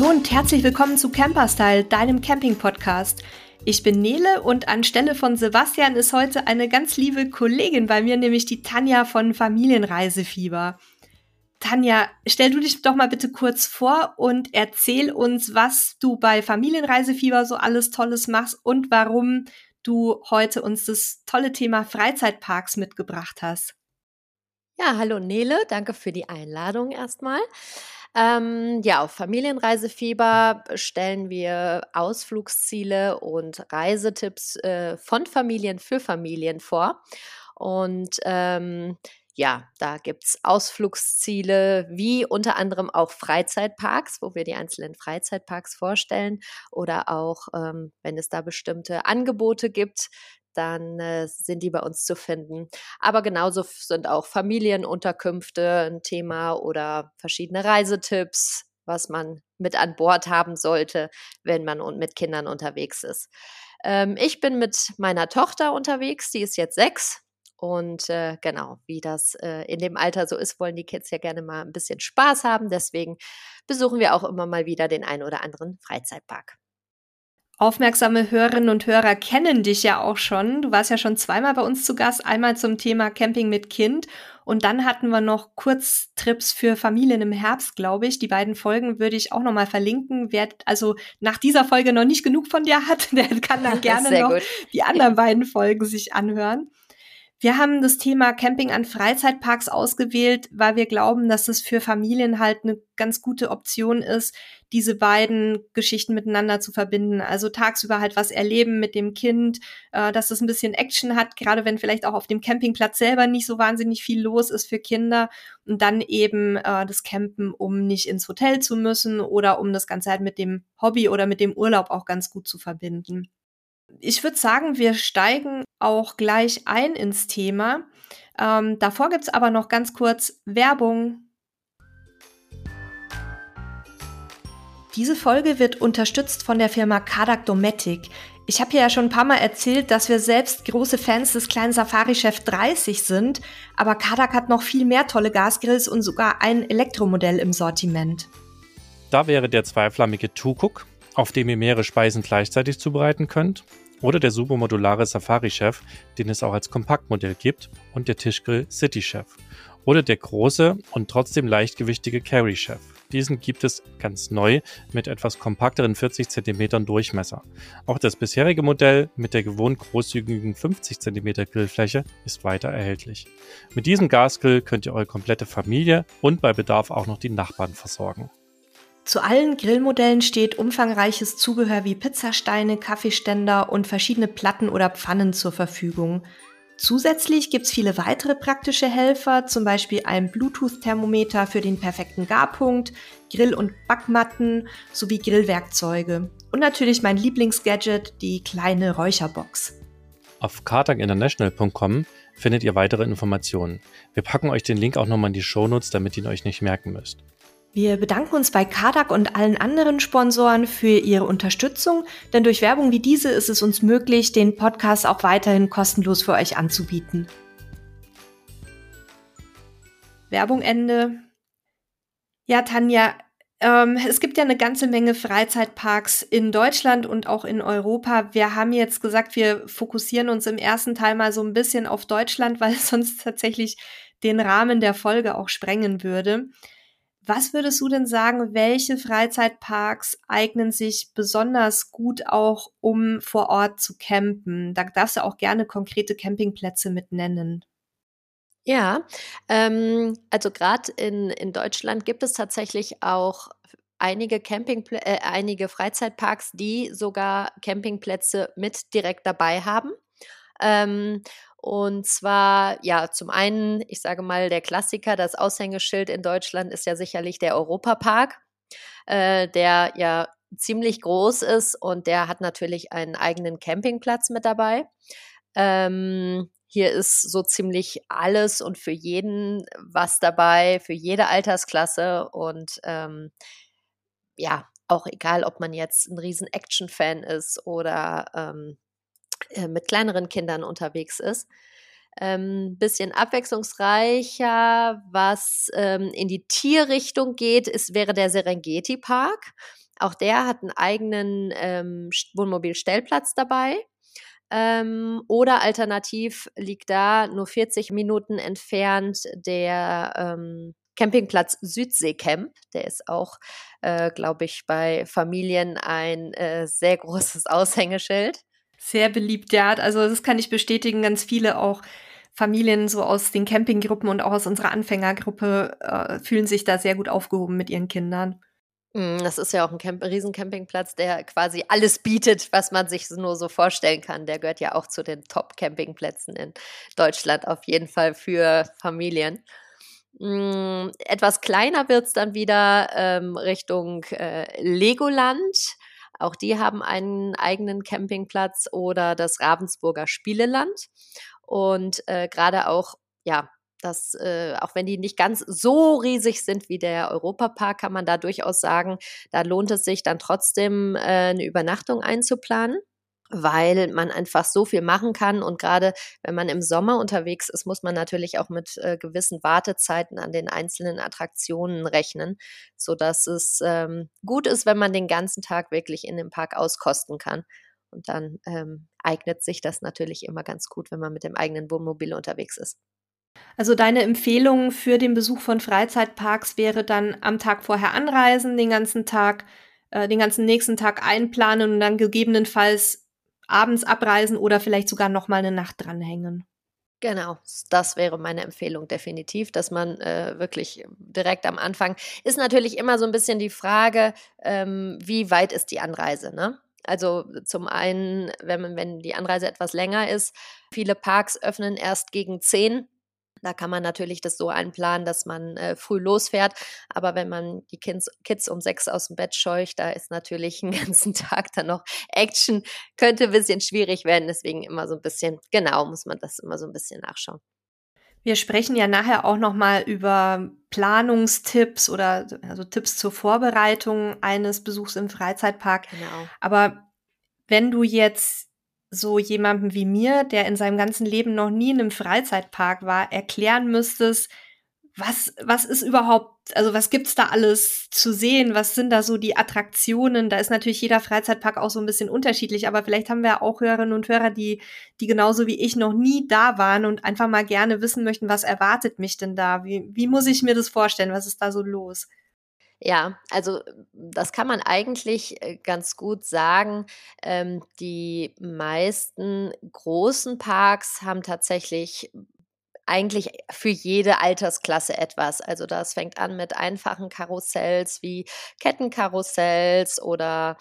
Hallo und herzlich willkommen zu Camperstyle, deinem Camping-Podcast. Ich bin Nele und anstelle von Sebastian ist heute eine ganz liebe Kollegin bei mir, nämlich die Tanja von Familienreisefieber. Tanja, stell du dich doch mal bitte kurz vor und erzähl uns, was du bei Familienreisefieber so alles Tolles machst und warum du heute uns das tolle Thema Freizeitparks mitgebracht hast. Ja, hallo Nele, danke für die Einladung erstmal. Ähm, ja, auf Familienreisefieber stellen wir Ausflugsziele und Reisetipps äh, von Familien für Familien vor. Und ähm, ja, da gibt es Ausflugsziele wie unter anderem auch Freizeitparks, wo wir die einzelnen Freizeitparks vorstellen oder auch, ähm, wenn es da bestimmte Angebote gibt, dann äh, sind die bei uns zu finden. Aber genauso sind auch Familienunterkünfte ein Thema oder verschiedene Reisetipps, was man mit an Bord haben sollte, wenn man mit Kindern unterwegs ist. Ähm, ich bin mit meiner Tochter unterwegs, die ist jetzt sechs. Und äh, genau, wie das äh, in dem Alter so ist, wollen die Kids ja gerne mal ein bisschen Spaß haben. Deswegen besuchen wir auch immer mal wieder den einen oder anderen Freizeitpark. Aufmerksame Hörerinnen und Hörer kennen dich ja auch schon. Du warst ja schon zweimal bei uns zu Gast, einmal zum Thema Camping mit Kind und dann hatten wir noch Kurztrips für Familien im Herbst, glaube ich. Die beiden Folgen würde ich auch noch mal verlinken. Wer also nach dieser Folge noch nicht genug von dir hat, der kann dann gerne noch gut. die anderen beiden Folgen sich anhören. Wir haben das Thema Camping an Freizeitparks ausgewählt, weil wir glauben, dass es für Familien halt eine ganz gute Option ist, diese beiden Geschichten miteinander zu verbinden. Also tagsüber halt was erleben mit dem Kind, äh, dass es ein bisschen Action hat, gerade wenn vielleicht auch auf dem Campingplatz selber nicht so wahnsinnig viel los ist für Kinder. Und dann eben äh, das Campen, um nicht ins Hotel zu müssen oder um das Ganze halt mit dem Hobby oder mit dem Urlaub auch ganz gut zu verbinden. Ich würde sagen, wir steigen auch gleich ein ins Thema. Ähm, davor gibt es aber noch ganz kurz Werbung. Diese Folge wird unterstützt von der Firma Kadak Dometic. Ich habe hier ja schon ein paar Mal erzählt, dass wir selbst große Fans des kleinen Safari-Chef 30 sind, aber Kadak hat noch viel mehr tolle Gasgrills und sogar ein Elektromodell im Sortiment. Da wäre der zweiflammige Tukuk, auf dem ihr mehrere Speisen gleichzeitig zubereiten könnt, oder der supermodulare Safari Chef, den es auch als Kompaktmodell gibt, und der Tischgrill City Chef. Oder der große und trotzdem leichtgewichtige Carry Chef. Diesen gibt es ganz neu mit etwas kompakteren 40 cm Durchmesser. Auch das bisherige Modell mit der gewohnt großzügigen 50 cm Grillfläche ist weiter erhältlich. Mit diesem Gasgrill könnt ihr eure komplette Familie und bei Bedarf auch noch die Nachbarn versorgen. Zu allen Grillmodellen steht umfangreiches Zubehör wie Pizzasteine, Kaffeeständer und verschiedene Platten oder Pfannen zur Verfügung. Zusätzlich gibt's viele weitere praktische Helfer, zum Beispiel ein Bluetooth-Thermometer für den perfekten Garpunkt, Grill- und Backmatten sowie Grillwerkzeuge. Und natürlich mein Lieblingsgadget, die kleine Räucherbox. Auf kartaginternational.com findet ihr weitere Informationen. Wir packen euch den Link auch nochmal in die Shownotes, damit ihr ihn euch nicht merken müsst. Wir bedanken uns bei Kadak und allen anderen Sponsoren für ihre Unterstützung, denn durch Werbung wie diese ist es uns möglich, den Podcast auch weiterhin kostenlos für euch anzubieten. Werbung Ende. Ja, Tanja, ähm, es gibt ja eine ganze Menge Freizeitparks in Deutschland und auch in Europa. Wir haben jetzt gesagt, wir fokussieren uns im ersten Teil mal so ein bisschen auf Deutschland, weil es sonst tatsächlich den Rahmen der Folge auch sprengen würde. Was würdest du denn sagen, welche Freizeitparks eignen sich besonders gut auch, um vor Ort zu campen? Da darfst du auch gerne konkrete Campingplätze mit nennen. Ja, ähm, also gerade in, in Deutschland gibt es tatsächlich auch einige Campingpl äh, einige Freizeitparks, die sogar Campingplätze mit direkt dabei haben. Ähm, und zwar, ja, zum einen, ich sage mal, der Klassiker, das Aushängeschild in Deutschland ist ja sicherlich der Europapark, äh, der ja ziemlich groß ist und der hat natürlich einen eigenen Campingplatz mit dabei. Ähm, hier ist so ziemlich alles und für jeden was dabei, für jede Altersklasse und ähm, ja, auch egal, ob man jetzt ein riesen Action-Fan ist oder ähm, äh, mit kleineren Kindern unterwegs ist. Ähm, bisschen abwechslungsreicher, was ähm, in die Tierrichtung geht, ist, wäre der Serengeti Park. Auch der hat einen eigenen ähm, Wohnmobilstellplatz dabei. Ähm, oder alternativ liegt da nur 40 Minuten entfernt der ähm, Campingplatz Südseecamp. Der ist auch, äh, glaube ich, bei Familien ein äh, sehr großes Aushängeschild. Sehr beliebt, ja. Also das kann ich bestätigen. Ganz viele auch Familien so aus den Campinggruppen und auch aus unserer Anfängergruppe äh, fühlen sich da sehr gut aufgehoben mit ihren Kindern. Mm, das ist ja auch ein Camp Riesencampingplatz, der quasi alles bietet, was man sich nur so vorstellen kann. Der gehört ja auch zu den Top-Campingplätzen in Deutschland, auf jeden Fall für Familien. Mm, etwas kleiner wird es dann wieder ähm, Richtung äh, Legoland. Auch die haben einen eigenen Campingplatz oder das Ravensburger Spieleland. Und äh, gerade auch, ja, dass äh, auch wenn die nicht ganz so riesig sind wie der Europapark, kann man da durchaus sagen, da lohnt es sich dann trotzdem äh, eine Übernachtung einzuplanen weil man einfach so viel machen kann. Und gerade wenn man im Sommer unterwegs ist, muss man natürlich auch mit äh, gewissen Wartezeiten an den einzelnen Attraktionen rechnen, so dass es ähm, gut ist, wenn man den ganzen Tag wirklich in dem Park auskosten kann. Und dann ähm, eignet sich das natürlich immer ganz gut, wenn man mit dem eigenen Wohnmobil unterwegs ist. Also deine Empfehlung für den Besuch von Freizeitparks wäre dann am Tag vorher anreisen, den ganzen Tag, äh, den ganzen nächsten Tag einplanen und dann gegebenenfalls abends abreisen oder vielleicht sogar noch mal eine Nacht dranhängen. Genau, das wäre meine Empfehlung definitiv, dass man äh, wirklich direkt am Anfang ist natürlich immer so ein bisschen die Frage, ähm, wie weit ist die Anreise, ne? Also zum einen, wenn, wenn die Anreise etwas länger ist, viele Parks öffnen erst gegen 10 da kann man natürlich das so einplanen, dass man äh, früh losfährt. Aber wenn man die Kids, Kids um sechs aus dem Bett scheucht, da ist natürlich einen ganzen Tag dann noch Action. Könnte ein bisschen schwierig werden. Deswegen immer so ein bisschen, genau, muss man das immer so ein bisschen nachschauen. Wir sprechen ja nachher auch noch mal über Planungstipps oder also Tipps zur Vorbereitung eines Besuchs im Freizeitpark. Genau. Aber wenn du jetzt so jemandem wie mir, der in seinem ganzen Leben noch nie in einem Freizeitpark war, erklären müsstest, was, was ist überhaupt, also was gibt's da alles zu sehen? Was sind da so die Attraktionen? Da ist natürlich jeder Freizeitpark auch so ein bisschen unterschiedlich, aber vielleicht haben wir auch Hörerinnen und Hörer, die, die genauso wie ich noch nie da waren und einfach mal gerne wissen möchten, was erwartet mich denn da? Wie, wie muss ich mir das vorstellen? Was ist da so los? Ja, also das kann man eigentlich äh, ganz gut sagen. Ähm, die meisten großen Parks haben tatsächlich eigentlich für jede Altersklasse etwas. Also das fängt an mit einfachen Karussells wie Kettenkarussells oder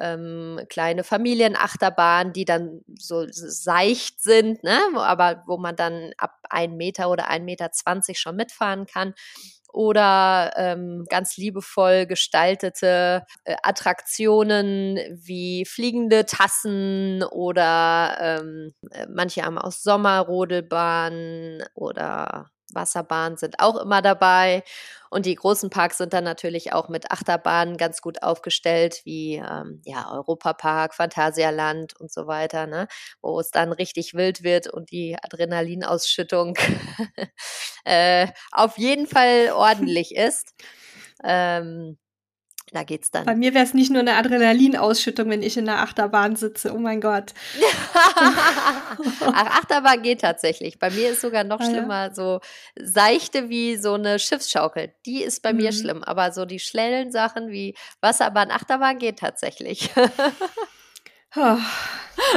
ähm, kleine Familienachterbahnen, die dann so seicht sind, ne? aber wo man dann ab ein Meter oder ein Meter zwanzig schon mitfahren kann oder ähm, ganz liebevoll gestaltete äh, Attraktionen wie fliegende Tassen oder ähm, äh, manche haben auch Sommerrodelbahnen oder Wasserbahnen sind auch immer dabei. Und die großen Parks sind dann natürlich auch mit Achterbahnen ganz gut aufgestellt, wie ähm, ja, Europapark, Phantasialand und so weiter, ne? wo es dann richtig wild wird und die Adrenalinausschüttung äh, auf jeden Fall ordentlich ist. Ähm, da geht's dann. Bei mir wäre es nicht nur eine Adrenalinausschüttung, wenn ich in der Achterbahn sitze. Oh mein Gott. Ach, Achterbahn geht tatsächlich. Bei mir ist sogar noch ah, schlimmer, ja? so seichte wie so eine Schiffsschaukel. Die ist bei mhm. mir schlimm. Aber so die schnellen Sachen wie Wasserbahn, Achterbahn geht tatsächlich. oh,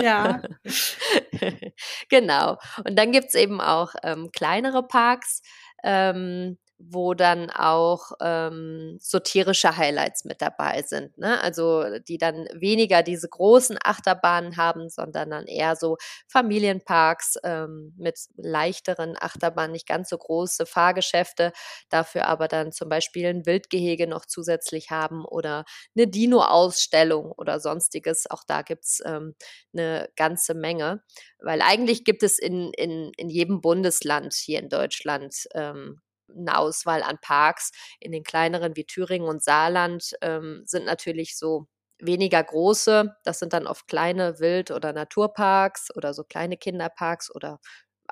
ja. genau. Und dann gibt es eben auch ähm, kleinere Parks. Ähm, wo dann auch ähm, so tierische Highlights mit dabei sind. Ne? Also die dann weniger diese großen Achterbahnen haben, sondern dann eher so Familienparks ähm, mit leichteren Achterbahnen, nicht ganz so große Fahrgeschäfte, dafür aber dann zum Beispiel ein Wildgehege noch zusätzlich haben oder eine Dino-Ausstellung oder sonstiges. Auch da gibt's ähm, eine ganze Menge. Weil eigentlich gibt es in, in, in jedem Bundesland hier in Deutschland ähm, eine Auswahl an Parks. In den kleineren wie Thüringen und Saarland ähm, sind natürlich so weniger große. Das sind dann oft kleine Wild- oder Naturparks oder so kleine Kinderparks oder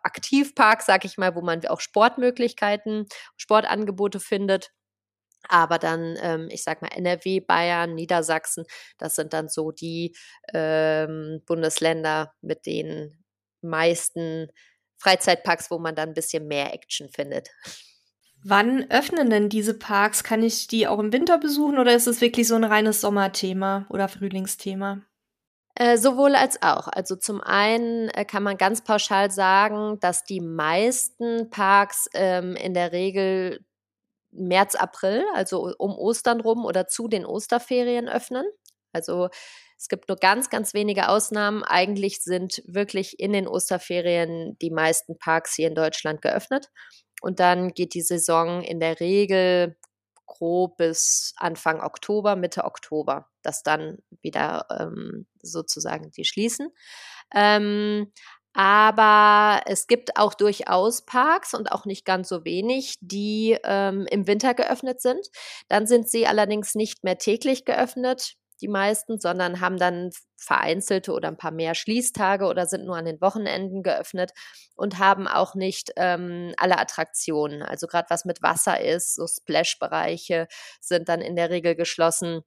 Aktivparks, sag ich mal, wo man auch Sportmöglichkeiten, Sportangebote findet. Aber dann, ähm, ich sag mal, NRW, Bayern, Niedersachsen, das sind dann so die ähm, Bundesländer mit den meisten Freizeitparks, wo man dann ein bisschen mehr Action findet. Wann öffnen denn diese Parks? Kann ich die auch im Winter besuchen oder ist es wirklich so ein reines Sommerthema oder Frühlingsthema? Äh, sowohl als auch. Also zum einen äh, kann man ganz pauschal sagen, dass die meisten Parks ähm, in der Regel März, April, also um Ostern rum oder zu den Osterferien öffnen. Also es gibt nur ganz, ganz wenige Ausnahmen. Eigentlich sind wirklich in den Osterferien die meisten Parks hier in Deutschland geöffnet. Und dann geht die Saison in der Regel grob bis Anfang Oktober, Mitte Oktober, dass dann wieder ähm, sozusagen die schließen. Ähm, aber es gibt auch durchaus Parks und auch nicht ganz so wenig, die ähm, im Winter geöffnet sind. Dann sind sie allerdings nicht mehr täglich geöffnet, die meisten, sondern haben dann vereinzelte oder ein paar mehr Schließtage oder sind nur an den Wochenenden geöffnet und haben auch nicht ähm, alle Attraktionen. Also gerade was mit Wasser ist, so Splash-Bereiche sind dann in der Regel geschlossen.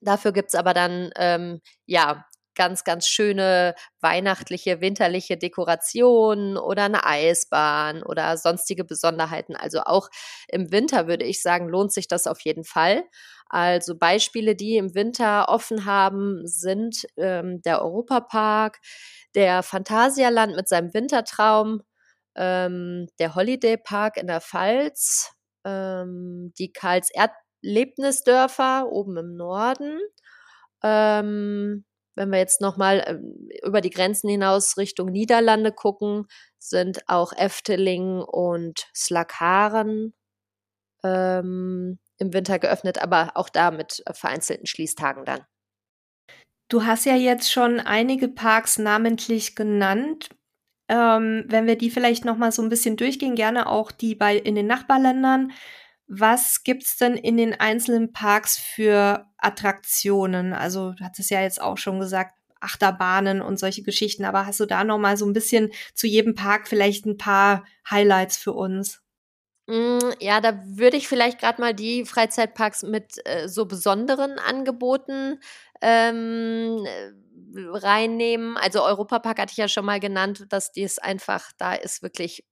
Dafür gibt's aber dann ähm, ja ganz, ganz schöne weihnachtliche, winterliche Dekorationen oder eine Eisbahn oder sonstige Besonderheiten. Also auch im Winter würde ich sagen, lohnt sich das auf jeden Fall. Also Beispiele, die im Winter offen haben, sind ähm, der Europapark, der Phantasialand mit seinem Wintertraum, ähm, der Holiday Park in der Pfalz, ähm, die Karls Erdlebnisdörfer oben im Norden, ähm, wenn wir jetzt nochmal ähm, über die Grenzen hinaus Richtung Niederlande gucken, sind auch Efteling und Slakaren ähm, im Winter geöffnet, aber auch da mit vereinzelten Schließtagen dann. Du hast ja jetzt schon einige Parks namentlich genannt. Ähm, wenn wir die vielleicht noch mal so ein bisschen durchgehen, gerne auch die bei in den Nachbarländern. Was gibt's denn in den einzelnen Parks für Attraktionen? Also, du hattest ja jetzt auch schon gesagt, Achterbahnen und solche Geschichten, aber hast du da noch mal so ein bisschen zu jedem Park vielleicht ein paar Highlights für uns? Mm, ja, da würde ich vielleicht gerade mal die Freizeitparks mit äh, so besonderen Angeboten ähm, äh, reinnehmen. Also Europapark hatte ich ja schon mal genannt, dass dies einfach, da ist wirklich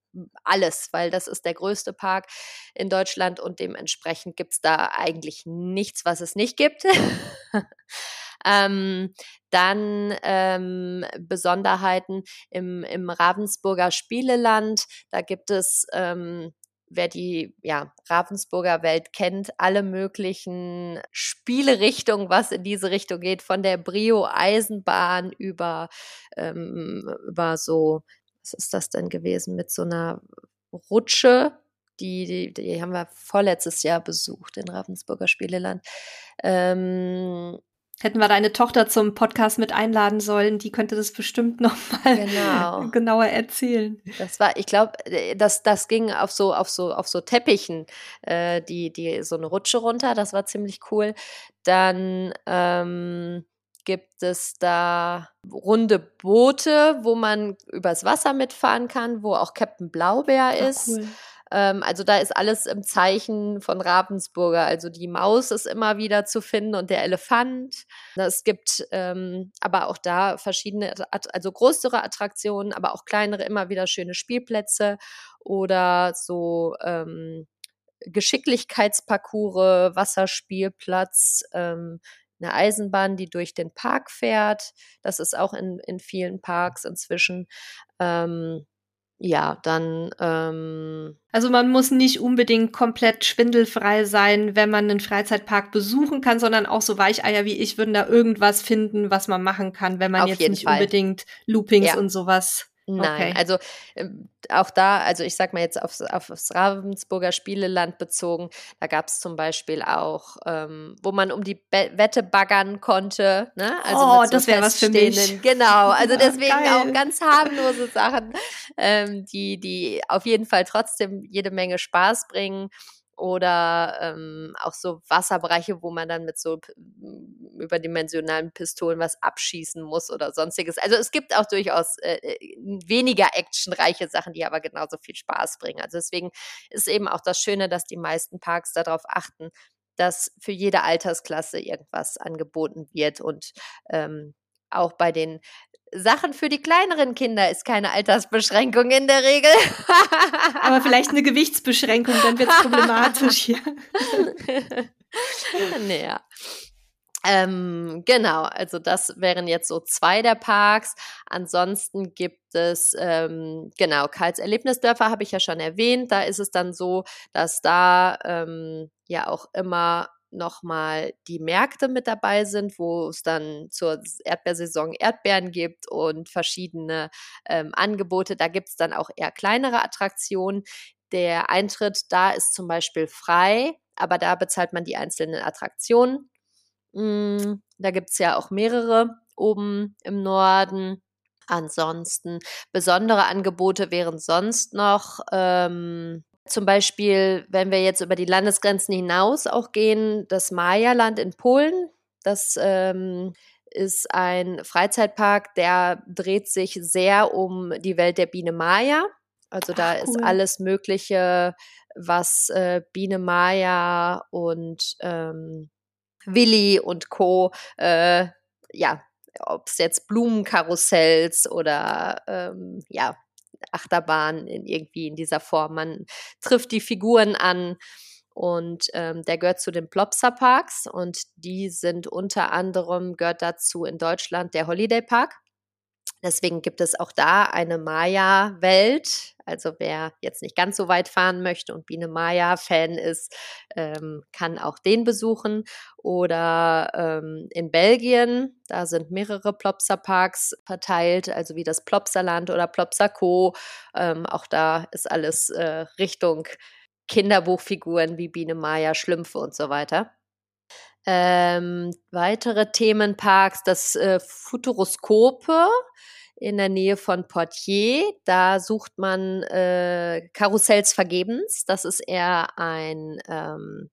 alles, weil das ist der größte Park in Deutschland und dementsprechend gibt es da eigentlich nichts, was es nicht gibt. ähm, dann ähm, Besonderheiten im, im Ravensburger Spieleland. Da gibt es ähm, wer die ja, Ravensburger Welt kennt, alle möglichen Spielerichtungen, was in diese Richtung geht, von der Brio-Eisenbahn über, ähm, über so was ist das denn gewesen, mit so einer Rutsche, die, die, die haben wir vorletztes Jahr besucht in Ravensburger Spieleland. Ähm, Hätten wir deine Tochter zum Podcast mit einladen sollen, die könnte das bestimmt noch mal genau. genauer erzählen. Das war, ich glaube, äh, das, das ging auf so, auf so, auf so Teppichen, äh, die, die, so eine Rutsche runter, das war ziemlich cool. Dann ähm, gibt es da runde Boote, wo man übers Wasser mitfahren kann, wo auch Captain Blaubeer Ach, ist. Cool. Ähm, also da ist alles im Zeichen von Ravensburger. Also die Maus ist immer wieder zu finden und der Elefant. Es gibt ähm, aber auch da verschiedene, also größere Attraktionen, aber auch kleinere, immer wieder schöne Spielplätze oder so ähm, Geschicklichkeitsparcours, Wasserspielplatz, ähm, eine Eisenbahn, die durch den Park fährt. Das ist auch in, in vielen Parks inzwischen. Ähm, ja, dann. Ähm also man muss nicht unbedingt komplett schwindelfrei sein, wenn man einen Freizeitpark besuchen kann, sondern auch so Weicheier wie ich würden da irgendwas finden, was man machen kann, wenn man jetzt nicht Fall. unbedingt Loopings ja. und sowas Nein, okay. also äh, auch da, also ich sag mal jetzt aufs, aufs Ravensburger Spieleland bezogen, da gab es zum Beispiel auch, ähm, wo man um die Be Wette baggern konnte. Ne? Also oh, so das wäre was für mich. Genau, also deswegen ja, auch ganz harmlose Sachen, ähm, die, die auf jeden Fall trotzdem jede Menge Spaß bringen oder ähm, auch so Wasserbereiche, wo man dann mit so überdimensionalen Pistolen was abschießen muss oder sonstiges. Also es gibt auch durchaus äh, äh, weniger actionreiche Sachen, die aber genauso viel Spaß bringen. Also deswegen ist eben auch das Schöne, dass die meisten Parks darauf achten, dass für jede Altersklasse irgendwas angeboten wird und ähm, auch bei den Sachen für die kleineren Kinder ist keine Altersbeschränkung in der Regel. Aber vielleicht eine Gewichtsbeschränkung, dann wird es problematisch hier. naja. Ähm, genau, also das wären jetzt so zwei der Parks. Ansonsten gibt es, ähm, genau, Karls Erlebnisdörfer habe ich ja schon erwähnt. Da ist es dann so, dass da ähm, ja auch immer nochmal die Märkte mit dabei sind, wo es dann zur Erdbeersaison Erdbeeren gibt und verschiedene ähm, Angebote. Da gibt es dann auch eher kleinere Attraktionen. Der Eintritt da ist zum Beispiel frei, aber da bezahlt man die einzelnen Attraktionen. Mm, da gibt es ja auch mehrere oben im Norden. Ansonsten besondere Angebote wären sonst noch ähm, zum Beispiel, wenn wir jetzt über die Landesgrenzen hinaus auch gehen, das Maya-Land in Polen. Das ähm, ist ein Freizeitpark, der dreht sich sehr um die Welt der Biene Maya. Also da Ach, cool. ist alles Mögliche, was äh, Biene Maya und ähm, Willi und Co. Äh, ja, ob es jetzt Blumenkarussells oder ähm, ja, Achterbahn in irgendwie in dieser Form. Man trifft die Figuren an und ähm, der gehört zu den Plopsa Parks und die sind unter anderem, gehört dazu in Deutschland der Holiday Park. Deswegen gibt es auch da eine Maya-Welt. Also wer jetzt nicht ganz so weit fahren möchte und Biene Maya-Fan ist, ähm, kann auch den besuchen. Oder ähm, in Belgien, da sind mehrere Plopsa-Parks verteilt, also wie das Plopsaland oder Plopsaco. Ähm, auch da ist alles äh, Richtung Kinderbuchfiguren wie Biene Maya, Schlümpfe und so weiter. Ähm, weitere Themenparks, das äh, Futuroskope in der Nähe von Portier. Da sucht man äh, Karussells vergebens. Das ist eher ein ähm,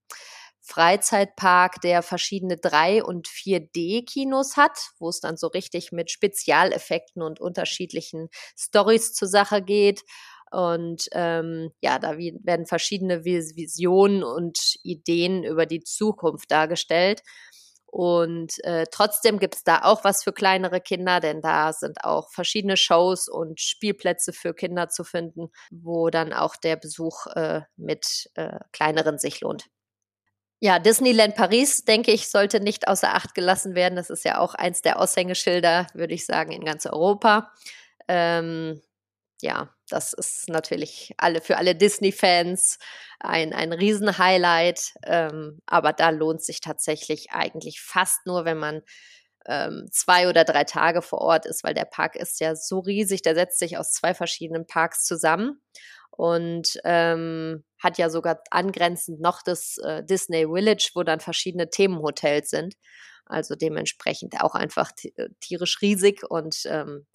Freizeitpark, der verschiedene 3- und 4D-Kinos hat, wo es dann so richtig mit Spezialeffekten und unterschiedlichen Stories zur Sache geht. Und ähm, ja, da werden verschiedene Visionen und Ideen über die Zukunft dargestellt. Und äh, trotzdem gibt es da auch was für kleinere Kinder, denn da sind auch verschiedene Shows und Spielplätze für Kinder zu finden, wo dann auch der Besuch äh, mit äh, kleineren sich lohnt. Ja, Disneyland Paris, denke ich, sollte nicht außer Acht gelassen werden. Das ist ja auch eins der Aushängeschilder, würde ich sagen, in ganz Europa. Ähm, ja, das ist natürlich alle für alle Disney-Fans ein, ein Riesenhighlight. Ähm, aber da lohnt sich tatsächlich eigentlich fast nur, wenn man ähm, zwei oder drei Tage vor Ort ist, weil der Park ist ja so riesig, der setzt sich aus zwei verschiedenen Parks zusammen und ähm, hat ja sogar angrenzend noch das äh, Disney Village, wo dann verschiedene Themenhotels sind. Also dementsprechend auch einfach äh, tierisch riesig und ähm,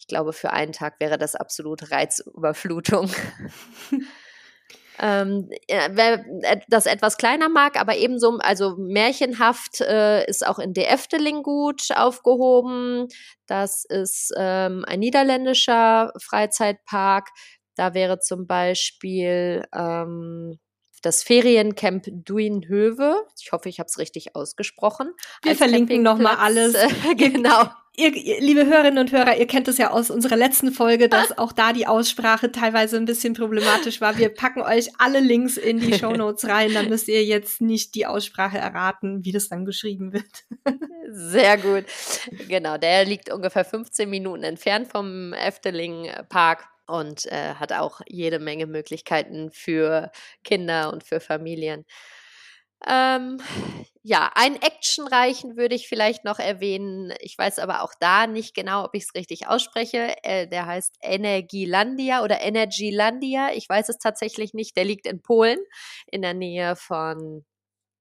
ich glaube, für einen Tag wäre das absolut Reizüberflutung. ähm, wer das etwas kleiner mag, aber ebenso, also märchenhaft äh, ist auch in De Efteling gut aufgehoben. Das ist ähm, ein niederländischer Freizeitpark. Da wäre zum Beispiel ähm, das Feriencamp Duinhöwe. Ich hoffe, ich habe es richtig ausgesprochen. Wir verlinken nochmal alles. genau ihr, liebe Hörerinnen und Hörer, ihr kennt es ja aus unserer letzten Folge, dass auch da die Aussprache teilweise ein bisschen problematisch war. Wir packen euch alle Links in die Show Notes rein, dann müsst ihr jetzt nicht die Aussprache erraten, wie das dann geschrieben wird. Sehr gut. Genau, der liegt ungefähr 15 Minuten entfernt vom Efteling Park und äh, hat auch jede Menge Möglichkeiten für Kinder und für Familien. Ähm, ja, einen actionreichen würde ich vielleicht noch erwähnen. Ich weiß aber auch da nicht genau, ob ich es richtig ausspreche. Äh, der heißt Energielandia oder Energylandia. Ich weiß es tatsächlich nicht. Der liegt in Polen in der Nähe von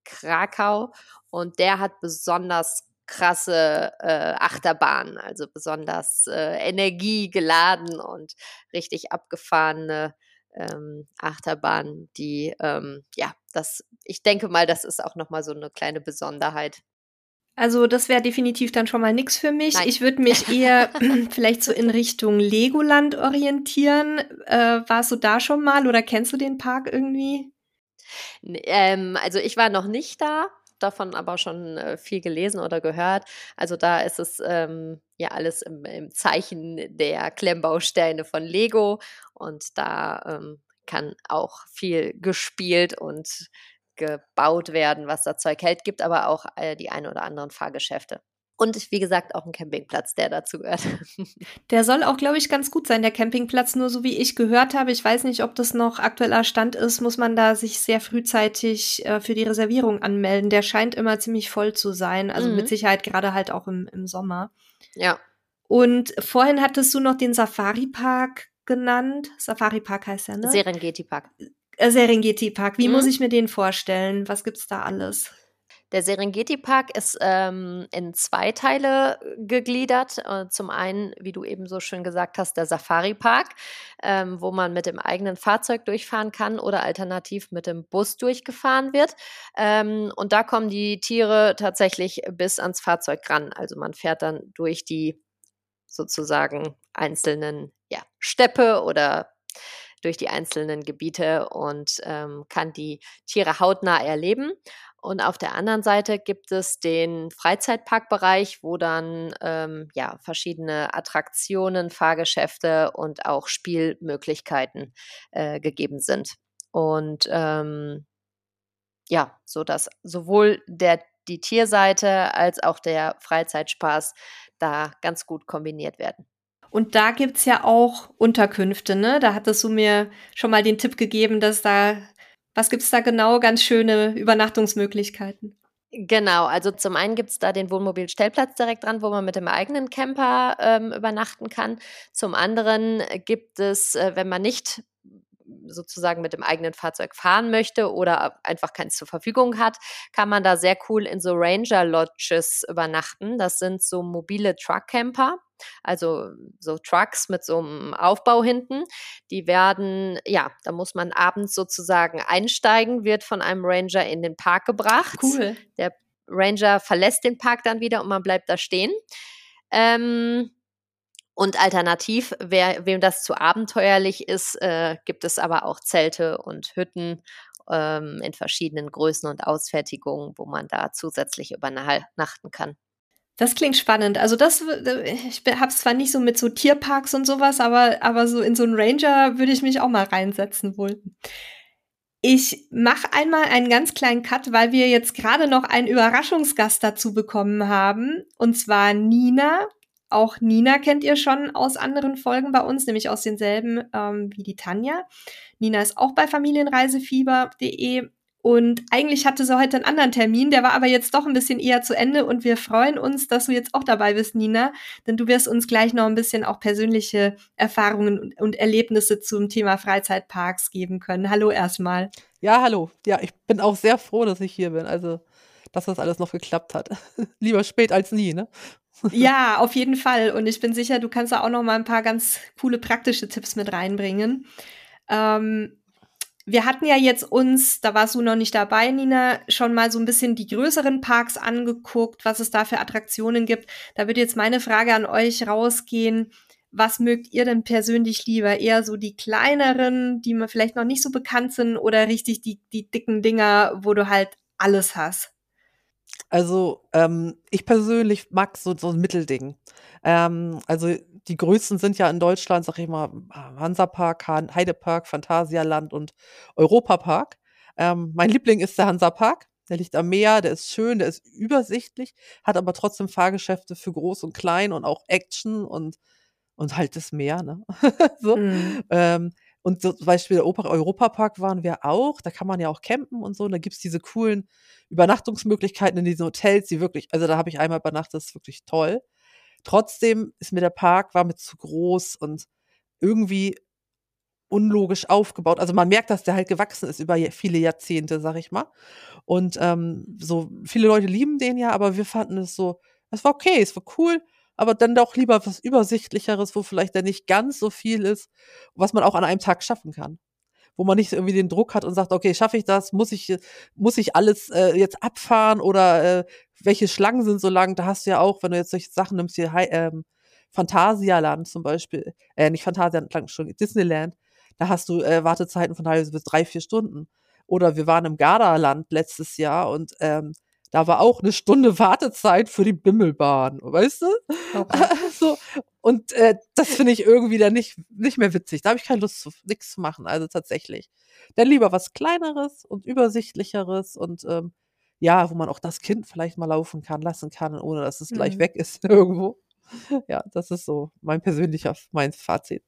Krakau und der hat besonders krasse äh, Achterbahnen, also besonders äh, energiegeladen und richtig abgefahrene ähm, Achterbahn, die, ähm, ja, das, ich denke mal, das ist auch nochmal so eine kleine Besonderheit. Also das wäre definitiv dann schon mal nichts für mich. Nein. Ich würde mich eher vielleicht so in Richtung Legoland orientieren. Äh, warst du da schon mal oder kennst du den Park irgendwie? Ähm, also ich war noch nicht da, davon aber schon äh, viel gelesen oder gehört. Also da ist es ähm, ja alles im, im, Zeichen der Klemmbausteine von Lego und da ähm, kann auch viel gespielt und gebaut werden, was das Zeug hält, gibt aber auch äh, die ein oder anderen Fahrgeschäfte. Und wie gesagt, auch ein Campingplatz, der dazu gehört. Der soll auch, glaube ich, ganz gut sein, der Campingplatz. Nur so wie ich gehört habe, ich weiß nicht, ob das noch aktueller Stand ist, muss man da sich sehr frühzeitig äh, für die Reservierung anmelden. Der scheint immer ziemlich voll zu sein. Also mhm. mit Sicherheit gerade halt auch im, im Sommer. Ja. Und vorhin hattest du noch den Safari Park genannt. Safari Park heißt er, ne? Serengeti Park. Äh, Serengeti Park. Wie mhm. muss ich mir den vorstellen? Was gibt's da alles? Der Serengeti Park ist ähm, in zwei Teile äh, gegliedert. Äh, zum einen, wie du eben so schön gesagt hast, der Safari Park, ähm, wo man mit dem eigenen Fahrzeug durchfahren kann oder alternativ mit dem Bus durchgefahren wird. Ähm, und da kommen die Tiere tatsächlich bis ans Fahrzeug ran. Also man fährt dann durch die sozusagen einzelnen ja, Steppe oder durch die einzelnen Gebiete und ähm, kann die Tiere hautnah erleben. Und auf der anderen Seite gibt es den Freizeitparkbereich, wo dann ähm, ja verschiedene Attraktionen, Fahrgeschäfte und auch Spielmöglichkeiten äh, gegeben sind. Und ähm, ja, so dass sowohl der die Tierseite als auch der Freizeitspaß da ganz gut kombiniert werden. Und da gibt's ja auch Unterkünfte, ne? Da hattest du mir schon mal den Tipp gegeben, dass da was gibt es da genau? Ganz schöne Übernachtungsmöglichkeiten. Genau, also zum einen gibt es da den Wohnmobilstellplatz direkt dran, wo man mit dem eigenen Camper ähm, übernachten kann. Zum anderen gibt es, äh, wenn man nicht sozusagen mit dem eigenen Fahrzeug fahren möchte oder einfach keins zur Verfügung hat, kann man da sehr cool in so Ranger Lodges übernachten. Das sind so mobile Truck Camper. Also so Trucks mit so einem Aufbau hinten. Die werden, ja, da muss man abends sozusagen einsteigen, wird von einem Ranger in den Park gebracht. Cool. Der Ranger verlässt den Park dann wieder und man bleibt da stehen. Ähm, und alternativ, wer, wem das zu abenteuerlich ist, äh, gibt es aber auch Zelte und Hütten ähm, in verschiedenen Größen und Ausfertigungen, wo man da zusätzlich übernachten kann. Das klingt spannend. Also das, ich habe zwar nicht so mit so Tierparks und sowas, aber, aber so in so einen Ranger würde ich mich auch mal reinsetzen wollen. Ich mache einmal einen ganz kleinen Cut, weil wir jetzt gerade noch einen Überraschungsgast dazu bekommen haben. Und zwar Nina. Auch Nina kennt ihr schon aus anderen Folgen bei uns, nämlich aus denselben ähm, wie die Tanja. Nina ist auch bei familienreisefieber.de und eigentlich hatte sie heute einen anderen Termin, der war aber jetzt doch ein bisschen eher zu Ende und wir freuen uns, dass du jetzt auch dabei bist, Nina, denn du wirst uns gleich noch ein bisschen auch persönliche Erfahrungen und Erlebnisse zum Thema Freizeitparks geben können. Hallo erstmal. Ja, hallo. Ja, ich bin auch sehr froh, dass ich hier bin. Also, dass das alles noch geklappt hat. Lieber spät als nie, ne? Ja, auf jeden Fall. Und ich bin sicher, du kannst da auch noch mal ein paar ganz coole praktische Tipps mit reinbringen. Ähm, wir hatten ja jetzt uns, da warst du noch nicht dabei, Nina, schon mal so ein bisschen die größeren Parks angeguckt, was es da für Attraktionen gibt. Da würde jetzt meine Frage an euch rausgehen. Was mögt ihr denn persönlich lieber? Eher so die kleineren, die mir vielleicht noch nicht so bekannt sind oder richtig die, die dicken Dinger, wo du halt alles hast? Also, ähm, ich persönlich mag so, so ein Mittelding. Ähm, also die größten sind ja in Deutschland, sag ich mal, Hansapark, Heidepark, Phantasialand und Europapark. Ähm, mein Liebling ist der Hansapark. Der liegt am Meer, der ist schön, der ist übersichtlich, hat aber trotzdem Fahrgeschäfte für groß und klein und auch Action und, und halt das Meer, ne? so. Mhm. Ähm, und so, zum Beispiel der Europapark waren wir auch, da kann man ja auch campen und so. Und da gibt's diese coolen Übernachtungsmöglichkeiten in diesen Hotels, die wirklich, also da habe ich einmal übernachtet, das ist wirklich toll. Trotzdem ist mir der Park, war mir zu groß und irgendwie unlogisch aufgebaut. Also man merkt, dass der halt gewachsen ist über viele Jahrzehnte, sag ich mal. Und ähm, so viele Leute lieben den ja, aber wir fanden es so, es war okay, es war cool, aber dann doch lieber was Übersichtlicheres, wo vielleicht dann nicht ganz so viel ist, was man auch an einem Tag schaffen kann wo man nicht irgendwie den Druck hat und sagt, okay, schaffe ich das? Muss ich, muss ich alles äh, jetzt abfahren oder äh, welche Schlangen sind so lang? Da hast du ja auch, wenn du jetzt solche Sachen nimmst, hier ähm, Phantasialand zum Beispiel, äh, nicht Phantasialand, Entschuldigung, Disneyland, da hast du äh, Wartezeiten von halb bis drei, vier Stunden. Oder wir waren im Gardaland letztes Jahr und ähm, da war auch eine Stunde Wartezeit für die Bimmelbahn, weißt du? Okay. so, und äh, das finde ich irgendwie dann nicht, nicht mehr witzig. Da habe ich keine Lust zu nichts zu machen, also tatsächlich. Dann lieber was Kleineres und Übersichtlicheres und ähm, ja, wo man auch das Kind vielleicht mal laufen kann, lassen kann, ohne dass es gleich mhm. weg ist irgendwo. Ja, das ist so mein persönlicher, mein Fazit.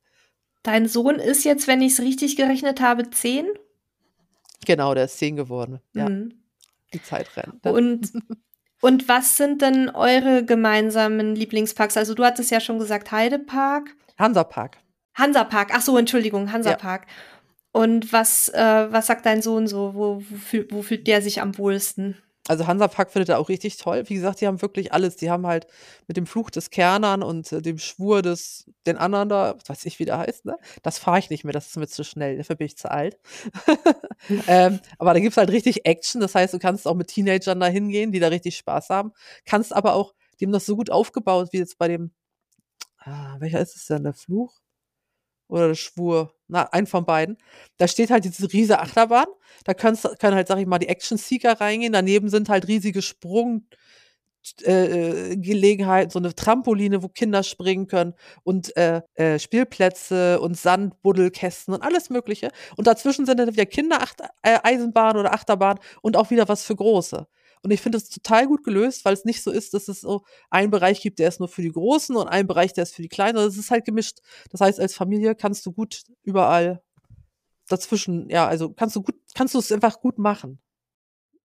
Dein Sohn ist jetzt, wenn ich es richtig gerechnet habe, zehn? Genau, der ist zehn geworden. Ja. Mhm. Die Zeit rennt. Ne? Und, und was sind denn eure gemeinsamen Lieblingsparks? Also du hattest ja schon gesagt Heidepark. Hansapark. Hansapark. Ach so, Entschuldigung, Hansapark. Ja. Und was, äh, was sagt dein Sohn so? Wo, wo, fühl, wo fühlt der sich am wohlsten? Also Hansapark findet er auch richtig toll. Wie gesagt, die haben wirklich alles. Die haben halt mit dem Fluch des Kernern und äh, dem Schwur des, den anderen da, weiß ich, wie der heißt, ne? Das fahre ich nicht mehr, das ist mir zu schnell, dafür bin ich zu alt. ähm, aber da gibt es halt richtig Action. Das heißt, du kannst auch mit Teenagern da hingehen, die da richtig Spaß haben. Kannst aber auch, die haben das so gut aufgebaut, wie jetzt bei dem, ah, welcher ist es denn, der Fluch? Oder der Schwur? Na, ein von beiden. Da steht halt diese riesige Achterbahn. Da können, können halt, sag ich mal, die Action-Seeker reingehen. Daneben sind halt riesige Sprung, äh, äh, so eine Trampoline, wo Kinder springen können und äh, äh, Spielplätze und Sandbuddelkästen und alles Mögliche. Und dazwischen sind dann wieder Kindereisenbahn oder Achterbahn und auch wieder was für Große. Und ich finde es total gut gelöst, weil es nicht so ist, dass es so einen Bereich gibt, der ist nur für die Großen und einen Bereich, der ist für die Kleinen. Es ist halt gemischt. Das heißt, als Familie kannst du gut überall dazwischen, ja, also kannst du gut, kannst du es einfach gut machen.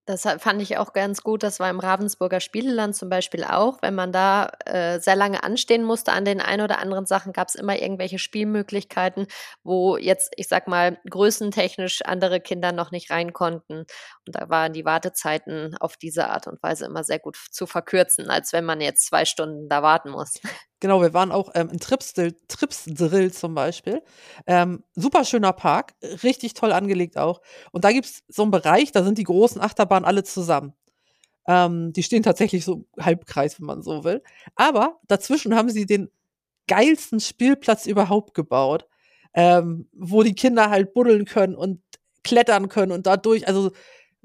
Das fand ich auch ganz gut. Das war im Ravensburger Spieleland zum Beispiel auch. Wenn man da äh, sehr lange anstehen musste an den ein oder anderen Sachen, gab es immer irgendwelche Spielmöglichkeiten, wo jetzt, ich sag mal, größentechnisch andere Kinder noch nicht rein konnten. Und da waren die Wartezeiten auf diese Art und Weise immer sehr gut zu verkürzen, als wenn man jetzt zwei Stunden da warten muss. Genau, wir waren auch ähm, in Tripsdrill, Tripsdrill zum Beispiel. Ähm, super schöner Park, richtig toll angelegt auch. Und da gibt's so einen Bereich, da sind die großen Achterbahnen alle zusammen. Ähm, die stehen tatsächlich so halbkreis, wenn man so will. Aber dazwischen haben sie den geilsten Spielplatz überhaupt gebaut, ähm, wo die Kinder halt buddeln können und klettern können und dadurch, also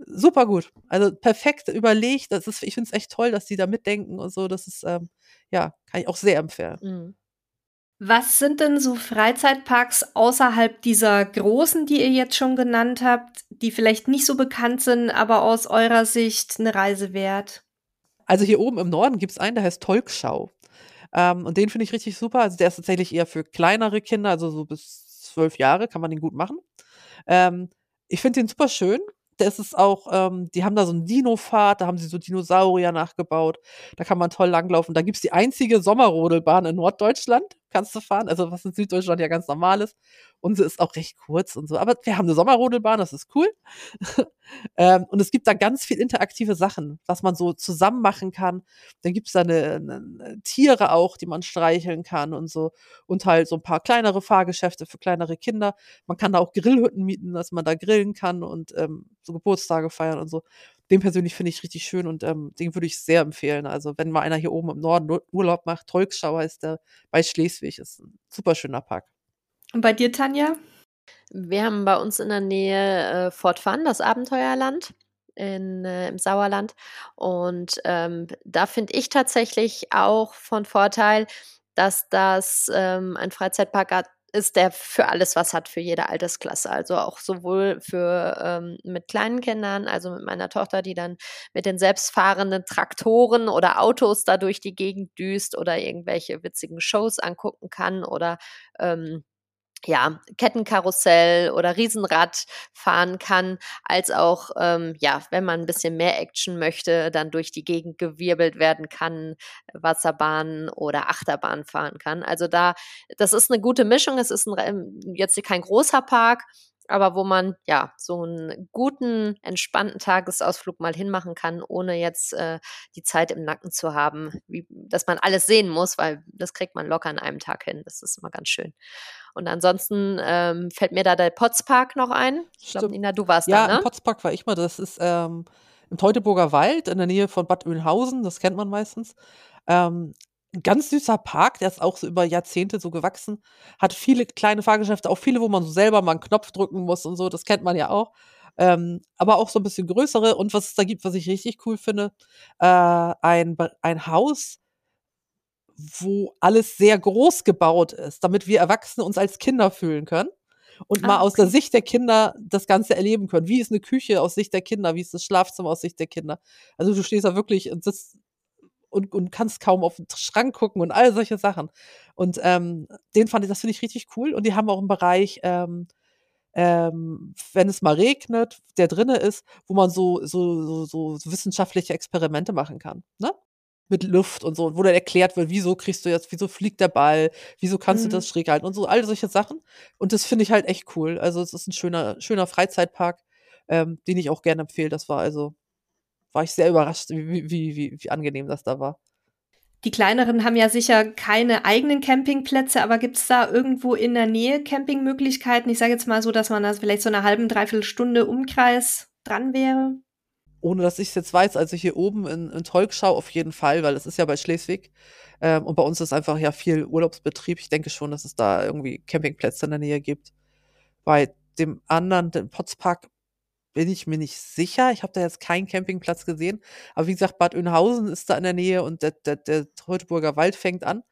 super gut. Also perfekt überlegt. Das ist, ich finde es echt toll, dass die da mitdenken und so. Das ist, ähm, ja, kann ich auch sehr empfehlen. Mhm. Was sind denn so Freizeitparks außerhalb dieser großen, die ihr jetzt schon genannt habt, die vielleicht nicht so bekannt sind, aber aus eurer Sicht eine Reise wert? Also hier oben im Norden gibt es einen, der heißt Tolkschau. Ähm, und den finde ich richtig super. Also der ist tatsächlich eher für kleinere Kinder, also so bis zwölf Jahre kann man den gut machen. Ähm, ich finde den super schön das ist auch, ähm, die haben da so einen Dino-Fahrt, da haben sie so Dinosaurier nachgebaut. Da kann man toll langlaufen. Da gibt es die einzige Sommerrodelbahn in Norddeutschland, kannst du fahren. Also was in Süddeutschland ja ganz normal ist. Unsere ist auch recht kurz und so. Aber wir haben eine Sommerrodelbahn, das ist cool. ähm, und es gibt da ganz viel interaktive Sachen, was man so zusammen machen kann. Dann gibt's da eine, eine, Tiere auch, die man streicheln kann und so. Und halt so ein paar kleinere Fahrgeschäfte für kleinere Kinder. Man kann da auch Grillhütten mieten, dass man da grillen kann und ähm, so Geburtstage feiern und so. Den persönlich finde ich richtig schön und ähm, den würde ich sehr empfehlen. Also wenn mal einer hier oben im Norden Urlaub macht, Tolkschau heißt der bei Schleswig, ist ein super schöner Park. Und bei dir, Tanja? Wir haben bei uns in der Nähe äh, Fort Fun, das Abenteuerland in, äh, im Sauerland. Und ähm, da finde ich tatsächlich auch von Vorteil, dass das ähm, ein Freizeitpark hat, ist, der für alles was hat, für jede Altersklasse. Also auch sowohl für ähm, mit kleinen Kindern, also mit meiner Tochter, die dann mit den selbstfahrenden Traktoren oder Autos da durch die Gegend düst oder irgendwelche witzigen Shows angucken kann oder ähm, ja, Kettenkarussell oder Riesenrad fahren kann, als auch, ähm, ja, wenn man ein bisschen mehr Action möchte, dann durch die Gegend gewirbelt werden kann, Wasserbahn oder Achterbahn fahren kann. Also da, das ist eine gute Mischung. Es ist ein, ähm, jetzt kein großer Park, aber wo man ja so einen guten, entspannten Tagesausflug mal hinmachen kann, ohne jetzt äh, die Zeit im Nacken zu haben, wie, dass man alles sehen muss, weil das kriegt man locker an einem Tag hin. Das ist immer ganz schön. Und ansonsten ähm, fällt mir da der Potzpark noch ein. Ich glaube, Nina, du warst ja, da, ne? im Potzpark war ich mal. Das ist ähm, im Teutoburger Wald in der Nähe von Bad Oeynhausen. Das kennt man meistens. Ähm, ganz süßer Park, der ist auch so über Jahrzehnte so gewachsen. Hat viele kleine Fahrgeschäfte, auch viele, wo man so selber mal einen Knopf drücken muss und so. Das kennt man ja auch. Ähm, aber auch so ein bisschen größere. Und was es da gibt, was ich richtig cool finde, äh, ein, ein Haus, wo alles sehr groß gebaut ist, damit wir Erwachsene uns als Kinder fühlen können und ah, mal aus der Sicht der Kinder das Ganze erleben können. Wie ist eine Küche aus Sicht der Kinder? Wie ist das Schlafzimmer aus Sicht der Kinder? Also du stehst da wirklich und sitzt und, und kannst kaum auf den Schrank gucken und all solche Sachen. Und ähm, den fand ich, das finde ich richtig cool. Und die haben auch einen Bereich, ähm, ähm, wenn es mal regnet, der drinne ist, wo man so, so, so, so wissenschaftliche Experimente machen kann. Ne? mit Luft und so, wo dann erklärt wird, wieso kriegst du jetzt, wieso fliegt der Ball, wieso kannst mhm. du das schräg halten und so, all solche Sachen. Und das finde ich halt echt cool. Also es ist ein schöner, schöner Freizeitpark, ähm, den ich auch gerne empfehle. Das war also, war ich sehr überrascht, wie, wie, wie, wie angenehm das da war. Die kleineren haben ja sicher keine eigenen Campingplätze, aber gibt es da irgendwo in der Nähe Campingmöglichkeiten? Ich sage jetzt mal so, dass man da vielleicht so eine halben, dreiviertel Stunde Umkreis dran wäre ohne dass ich es jetzt weiß, also hier oben in, in Tolkschau auf jeden Fall, weil es ist ja bei Schleswig. Ähm, und bei uns ist einfach ja viel Urlaubsbetrieb. Ich denke schon, dass es da irgendwie Campingplätze in der Nähe gibt. Bei dem anderen, dem Potspark, bin ich mir nicht sicher. Ich habe da jetzt keinen Campingplatz gesehen. Aber wie gesagt, Bad Oeynhausen ist da in der Nähe und der, der, der Teutoburger Wald fängt an.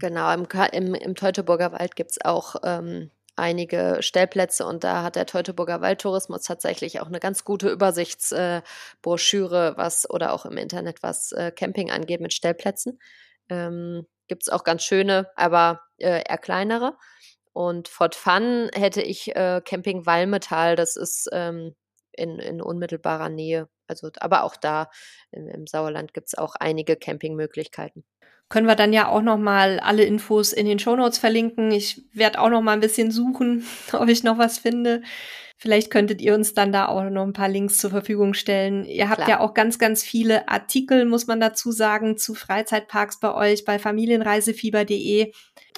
Genau, im, im, im Teutoburger Wald gibt es auch ähm, einige Stellplätze und da hat der Teutoburger Waldtourismus tatsächlich auch eine ganz gute Übersichtsbroschüre, äh, was oder auch im Internet, was äh, Camping angeht mit Stellplätzen. Ähm, Gibt es auch ganz schöne, aber äh, eher kleinere. Und Fort Fun hätte ich äh, Camping Walmetal, das ist ähm, in, in unmittelbarer Nähe. Also, aber auch da im, im Sauerland gibt es auch einige Campingmöglichkeiten können wir dann ja auch noch mal alle Infos in den Shownotes verlinken. Ich werde auch noch mal ein bisschen suchen, ob ich noch was finde. Vielleicht könntet ihr uns dann da auch noch ein paar Links zur Verfügung stellen. Ihr habt Klar. ja auch ganz, ganz viele Artikel, muss man dazu sagen, zu Freizeitparks bei euch bei familienreisefieber.de,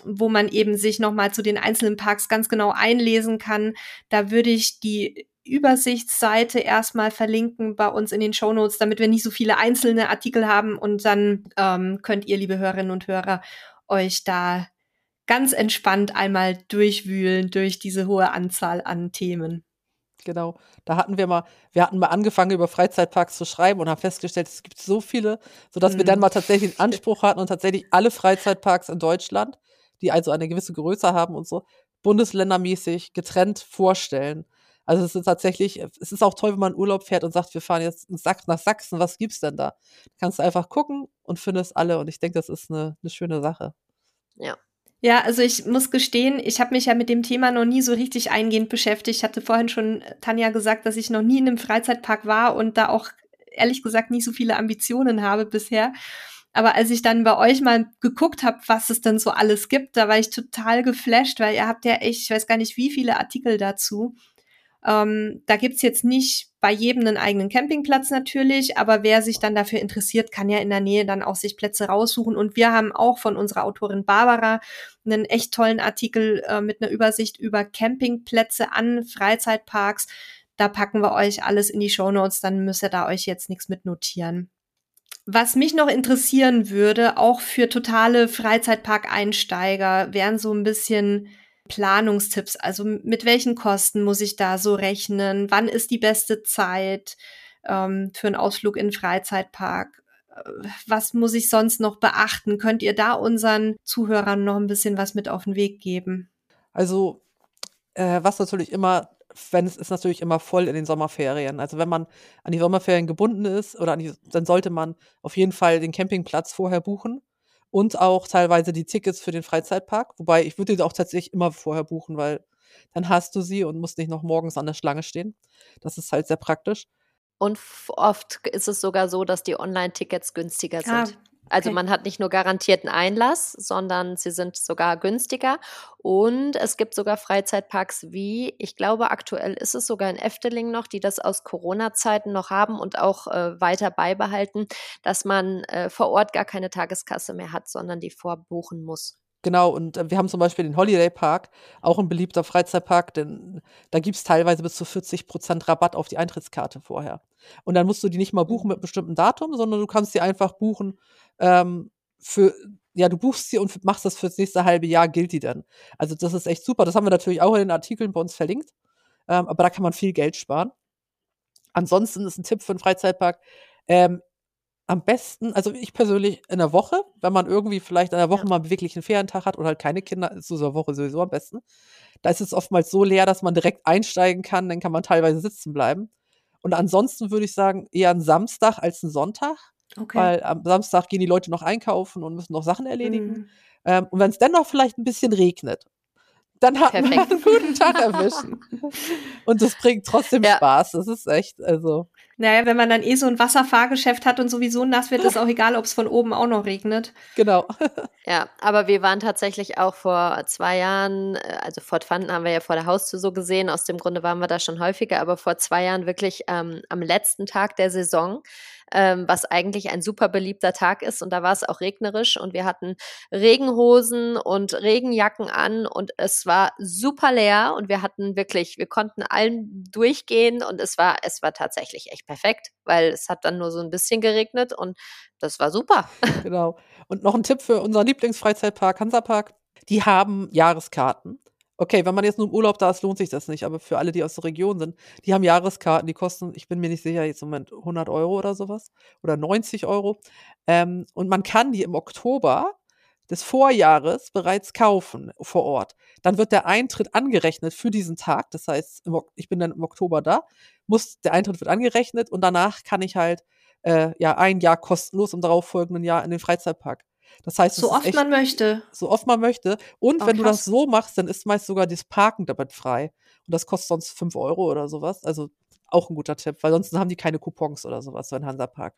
wo man eben sich noch mal zu den einzelnen Parks ganz genau einlesen kann. Da würde ich die Übersichtsseite erstmal verlinken bei uns in den Show Notes, damit wir nicht so viele einzelne Artikel haben und dann ähm, könnt ihr, liebe Hörerinnen und Hörer, euch da ganz entspannt einmal durchwühlen durch diese hohe Anzahl an Themen. Genau. Da hatten wir mal, wir hatten mal angefangen, über Freizeitparks zu schreiben und haben festgestellt, es gibt so viele, sodass mhm. wir dann mhm. mal tatsächlich einen Anspruch hatten und tatsächlich alle Freizeitparks in Deutschland, die also eine gewisse Größe haben und so, bundesländermäßig getrennt vorstellen. Also es ist tatsächlich, es ist auch toll, wenn man in Urlaub fährt und sagt, wir fahren jetzt nach Sachsen, was gibt's denn da? kannst du einfach gucken und findest alle und ich denke, das ist eine, eine schöne Sache. Ja. Ja, also ich muss gestehen, ich habe mich ja mit dem Thema noch nie so richtig eingehend beschäftigt. Ich hatte vorhin schon äh, Tanja gesagt, dass ich noch nie in einem Freizeitpark war und da auch ehrlich gesagt nicht so viele Ambitionen habe bisher. Aber als ich dann bei euch mal geguckt habe, was es denn so alles gibt, da war ich total geflasht, weil ihr habt ja echt, ich weiß gar nicht, wie viele Artikel dazu. Ähm, da gibt's jetzt nicht bei jedem einen eigenen Campingplatz natürlich, aber wer sich dann dafür interessiert, kann ja in der Nähe dann auch sich Plätze raussuchen. Und wir haben auch von unserer Autorin Barbara einen echt tollen Artikel äh, mit einer Übersicht über Campingplätze an Freizeitparks. Da packen wir euch alles in die Show Notes, dann müsst ihr da euch jetzt nichts mitnotieren. Was mich noch interessieren würde, auch für totale Freizeitpark-Einsteiger, wären so ein bisschen Planungstipps? Also mit welchen Kosten muss ich da so rechnen? Wann ist die beste Zeit ähm, für einen Ausflug in den Freizeitpark? Äh, was muss ich sonst noch beachten? Könnt ihr da unseren Zuhörern noch ein bisschen was mit auf den Weg geben? Also, äh, was natürlich immer, wenn es ist natürlich immer voll in den Sommerferien. Also wenn man an die Sommerferien gebunden ist oder die, dann sollte man auf jeden Fall den Campingplatz vorher buchen und auch teilweise die Tickets für den Freizeitpark. Wobei ich würde die auch tatsächlich immer vorher buchen, weil dann hast du sie und musst nicht noch morgens an der Schlange stehen. Das ist halt sehr praktisch. Und oft ist es sogar so, dass die Online-Tickets günstiger ah, sind. Also okay. man hat nicht nur garantierten Einlass, sondern sie sind sogar günstiger. Und es gibt sogar Freizeitparks wie, ich glaube, aktuell ist es sogar in Efteling noch, die das aus Corona-Zeiten noch haben und auch äh, weiter beibehalten, dass man äh, vor Ort gar keine Tageskasse mehr hat, sondern die vorbuchen muss. Genau, und äh, wir haben zum Beispiel den Holiday Park, auch ein beliebter Freizeitpark, denn da gibt es teilweise bis zu 40 Prozent Rabatt auf die Eintrittskarte vorher. Und dann musst du die nicht mal buchen mit einem bestimmten Datum, sondern du kannst sie einfach buchen ähm, für, ja, du buchst sie und machst das fürs nächste halbe Jahr, gilt die dann. Also das ist echt super. Das haben wir natürlich auch in den Artikeln bei uns verlinkt. Ähm, aber da kann man viel Geld sparen. ansonsten ist ein Tipp für einen Freizeitpark, ähm, am besten, also ich persönlich in der Woche, wenn man irgendwie vielleicht in der Woche ja. mal wirklich einen Ferientag hat oder halt keine Kinder, ist so eine Woche sowieso am besten. Da ist es oftmals so leer, dass man direkt einsteigen kann, dann kann man teilweise sitzen bleiben. Und ansonsten würde ich sagen, eher ein Samstag als ein Sonntag. Okay. Weil am Samstag gehen die Leute noch einkaufen und müssen noch Sachen erledigen. Mhm. Ähm, und wenn es dennoch vielleicht ein bisschen regnet, dann hat Perfekt. man einen guten Tag erwischen. und das bringt trotzdem ja. Spaß. Das ist echt, also. Naja, wenn man dann eh so ein Wasserfahrgeschäft hat und sowieso nass wird, ist auch egal, ob es von oben auch noch regnet. Genau. ja, aber wir waren tatsächlich auch vor zwei Jahren, äh, also Fort Fanden haben wir ja vor der Haustür so gesehen, aus dem Grunde waren wir da schon häufiger, aber vor zwei Jahren wirklich ähm, am letzten Tag der Saison ähm, was eigentlich ein super beliebter Tag ist. Und da war es auch regnerisch und wir hatten Regenhosen und Regenjacken an und es war super leer und wir hatten wirklich, wir konnten allen durchgehen und es war, es war tatsächlich echt perfekt, weil es hat dann nur so ein bisschen geregnet und das war super. Genau. Und noch ein Tipp für unseren Lieblingsfreizeitpark, Hansapark. Die haben Jahreskarten. Okay, wenn man jetzt nur im Urlaub da ist, lohnt sich das nicht. Aber für alle, die aus der Region sind, die haben Jahreskarten, die kosten, ich bin mir nicht sicher, jetzt im Moment 100 Euro oder sowas. Oder 90 Euro. Ähm, und man kann die im Oktober des Vorjahres bereits kaufen vor Ort. Dann wird der Eintritt angerechnet für diesen Tag. Das heißt, ich bin dann im Oktober da, muss, der Eintritt wird angerechnet und danach kann ich halt äh, ja ein Jahr kostenlos im darauffolgenden Jahr in den Freizeitpark das heißt, so oft man möchte. So oft man möchte. Und oh, wenn krass. du das so machst, dann ist meist sogar das Parken damit frei. Und das kostet sonst 5 Euro oder sowas. Also auch ein guter Tipp, weil sonst haben die keine Coupons oder sowas, so ein Hansapark.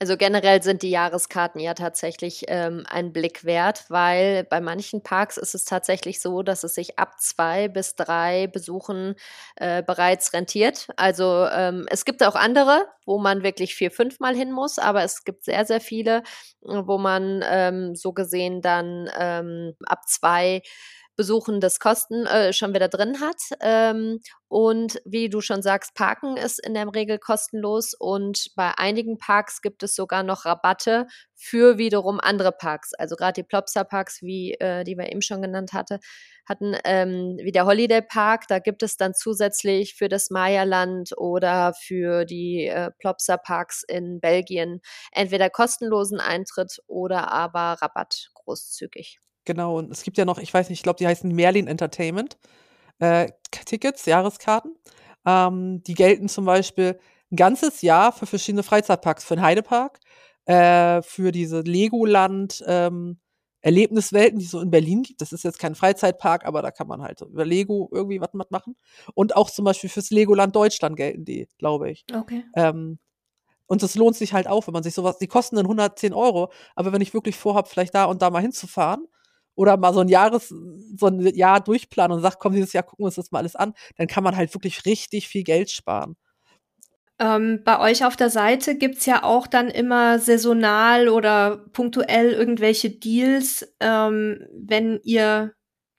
Also generell sind die Jahreskarten ja tatsächlich ähm, ein Blick wert, weil bei manchen Parks ist es tatsächlich so, dass es sich ab zwei bis drei Besuchen äh, bereits rentiert. Also ähm, es gibt auch andere, wo man wirklich vier, fünf Mal hin muss, aber es gibt sehr, sehr viele, wo man ähm, so gesehen dann ähm, ab zwei Besuchen das Kosten äh, schon wieder drin hat. Ähm, und wie du schon sagst, Parken ist in der Regel kostenlos und bei einigen Parks gibt es sogar noch Rabatte für wiederum andere Parks. Also gerade die Plopsa Parks, wie äh, die wir eben schon genannt hatte, hatten, ähm, wie der Holiday Park, da gibt es dann zusätzlich für das Maya-Land oder für die äh, Plopsa Parks in Belgien entweder kostenlosen Eintritt oder aber Rabatt großzügig. Genau, und es gibt ja noch, ich weiß nicht, ich glaube, die heißen Merlin Entertainment äh, Tickets, Jahreskarten. Ähm, die gelten zum Beispiel ein ganzes Jahr für verschiedene Freizeitparks, für den Heidepark, äh, für diese Legoland ähm, Erlebniswelten, die es so in Berlin gibt. Das ist jetzt kein Freizeitpark, aber da kann man halt über Lego irgendwie was machen. Und auch zum Beispiel fürs Legoland Deutschland gelten die, glaube ich. Okay. Ähm, und das lohnt sich halt auch, wenn man sich sowas, die kosten dann 110 Euro, aber wenn ich wirklich vorhabe, vielleicht da und da mal hinzufahren, oder mal so ein Jahres, so ein Jahr durchplanen und sagt, komm, dieses Jahr gucken wir uns das mal alles an, dann kann man halt wirklich richtig viel Geld sparen. Ähm, bei euch auf der Seite gibt's ja auch dann immer saisonal oder punktuell irgendwelche Deals, ähm, wenn ihr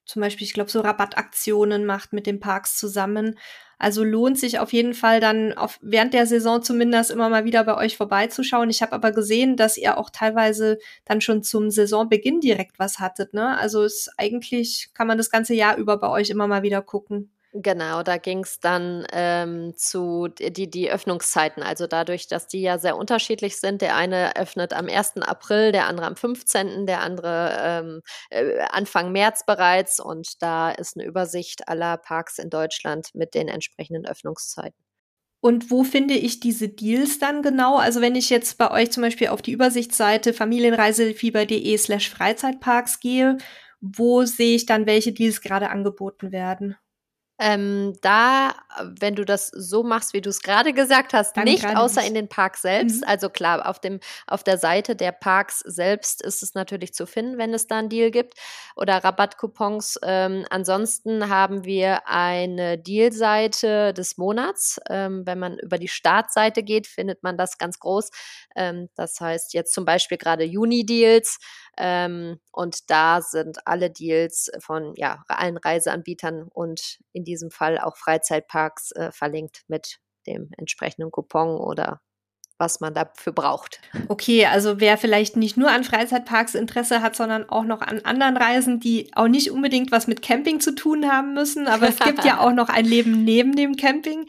zum Beispiel, ich glaube, so Rabattaktionen macht mit den Parks zusammen. Also lohnt sich auf jeden Fall dann auf, während der Saison zumindest immer mal wieder bei euch vorbeizuschauen. Ich habe aber gesehen, dass ihr auch teilweise dann schon zum Saisonbeginn direkt was hattet. Ne? Also ist eigentlich kann man das ganze Jahr über bei euch immer mal wieder gucken. Genau, da ging es dann ähm, zu die, die Öffnungszeiten. Also dadurch, dass die ja sehr unterschiedlich sind. Der eine öffnet am 1. April, der andere am 15., der andere ähm, äh, Anfang März bereits. Und da ist eine Übersicht aller Parks in Deutschland mit den entsprechenden Öffnungszeiten. Und wo finde ich diese Deals dann genau? Also wenn ich jetzt bei euch zum Beispiel auf die Übersichtsseite familienreisefieber.de slash Freizeitparks gehe, wo sehe ich dann, welche Deals gerade angeboten werden? Ähm, da, wenn du das so machst, wie du es gerade gesagt hast, Dann nicht außer nicht. in den Parks selbst. Mhm. Also klar, auf dem auf der Seite der Parks selbst ist es natürlich zu finden, wenn es da einen Deal gibt oder Rabattcoupons. Ähm, ansonsten haben wir eine Dealseite des Monats. Ähm, wenn man über die Startseite geht, findet man das ganz groß. Ähm, das heißt jetzt zum Beispiel gerade Juni-Deals. Ähm, und da sind alle Deals von ja, allen Reiseanbietern und in diesem Fall auch Freizeitparks äh, verlinkt mit dem entsprechenden Coupon oder was man dafür braucht. Okay, also wer vielleicht nicht nur an Freizeitparks Interesse hat, sondern auch noch an anderen Reisen, die auch nicht unbedingt was mit Camping zu tun haben müssen, aber es gibt ja auch noch ein Leben neben dem Camping,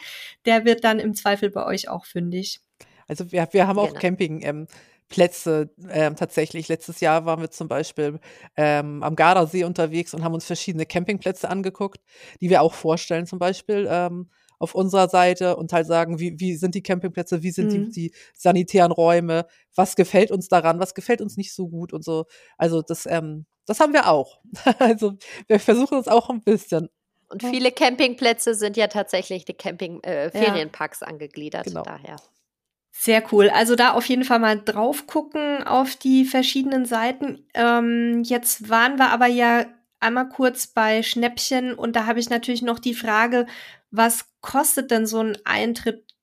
der wird dann im Zweifel bei euch auch fündig. Also wir, wir haben auch genau. Camping. Ähm, Plätze ähm, tatsächlich. Letztes Jahr waren wir zum Beispiel ähm, am Gardasee unterwegs und haben uns verschiedene Campingplätze angeguckt, die wir auch vorstellen, zum Beispiel ähm, auf unserer Seite und halt sagen, wie, wie sind die Campingplätze, wie sind mhm. die, die sanitären Räume, was gefällt uns daran, was gefällt uns nicht so gut und so. Also das, ähm, das haben wir auch. also wir versuchen uns auch ein bisschen. Und viele Campingplätze sind ja tatsächlich die Camping-Ferienparks äh, angegliedert. Genau. Daher. Sehr cool. Also da auf jeden Fall mal drauf gucken auf die verschiedenen Seiten. Ähm, jetzt waren wir aber ja einmal kurz bei Schnäppchen und da habe ich natürlich noch die Frage, was kostet denn so ein Eintritt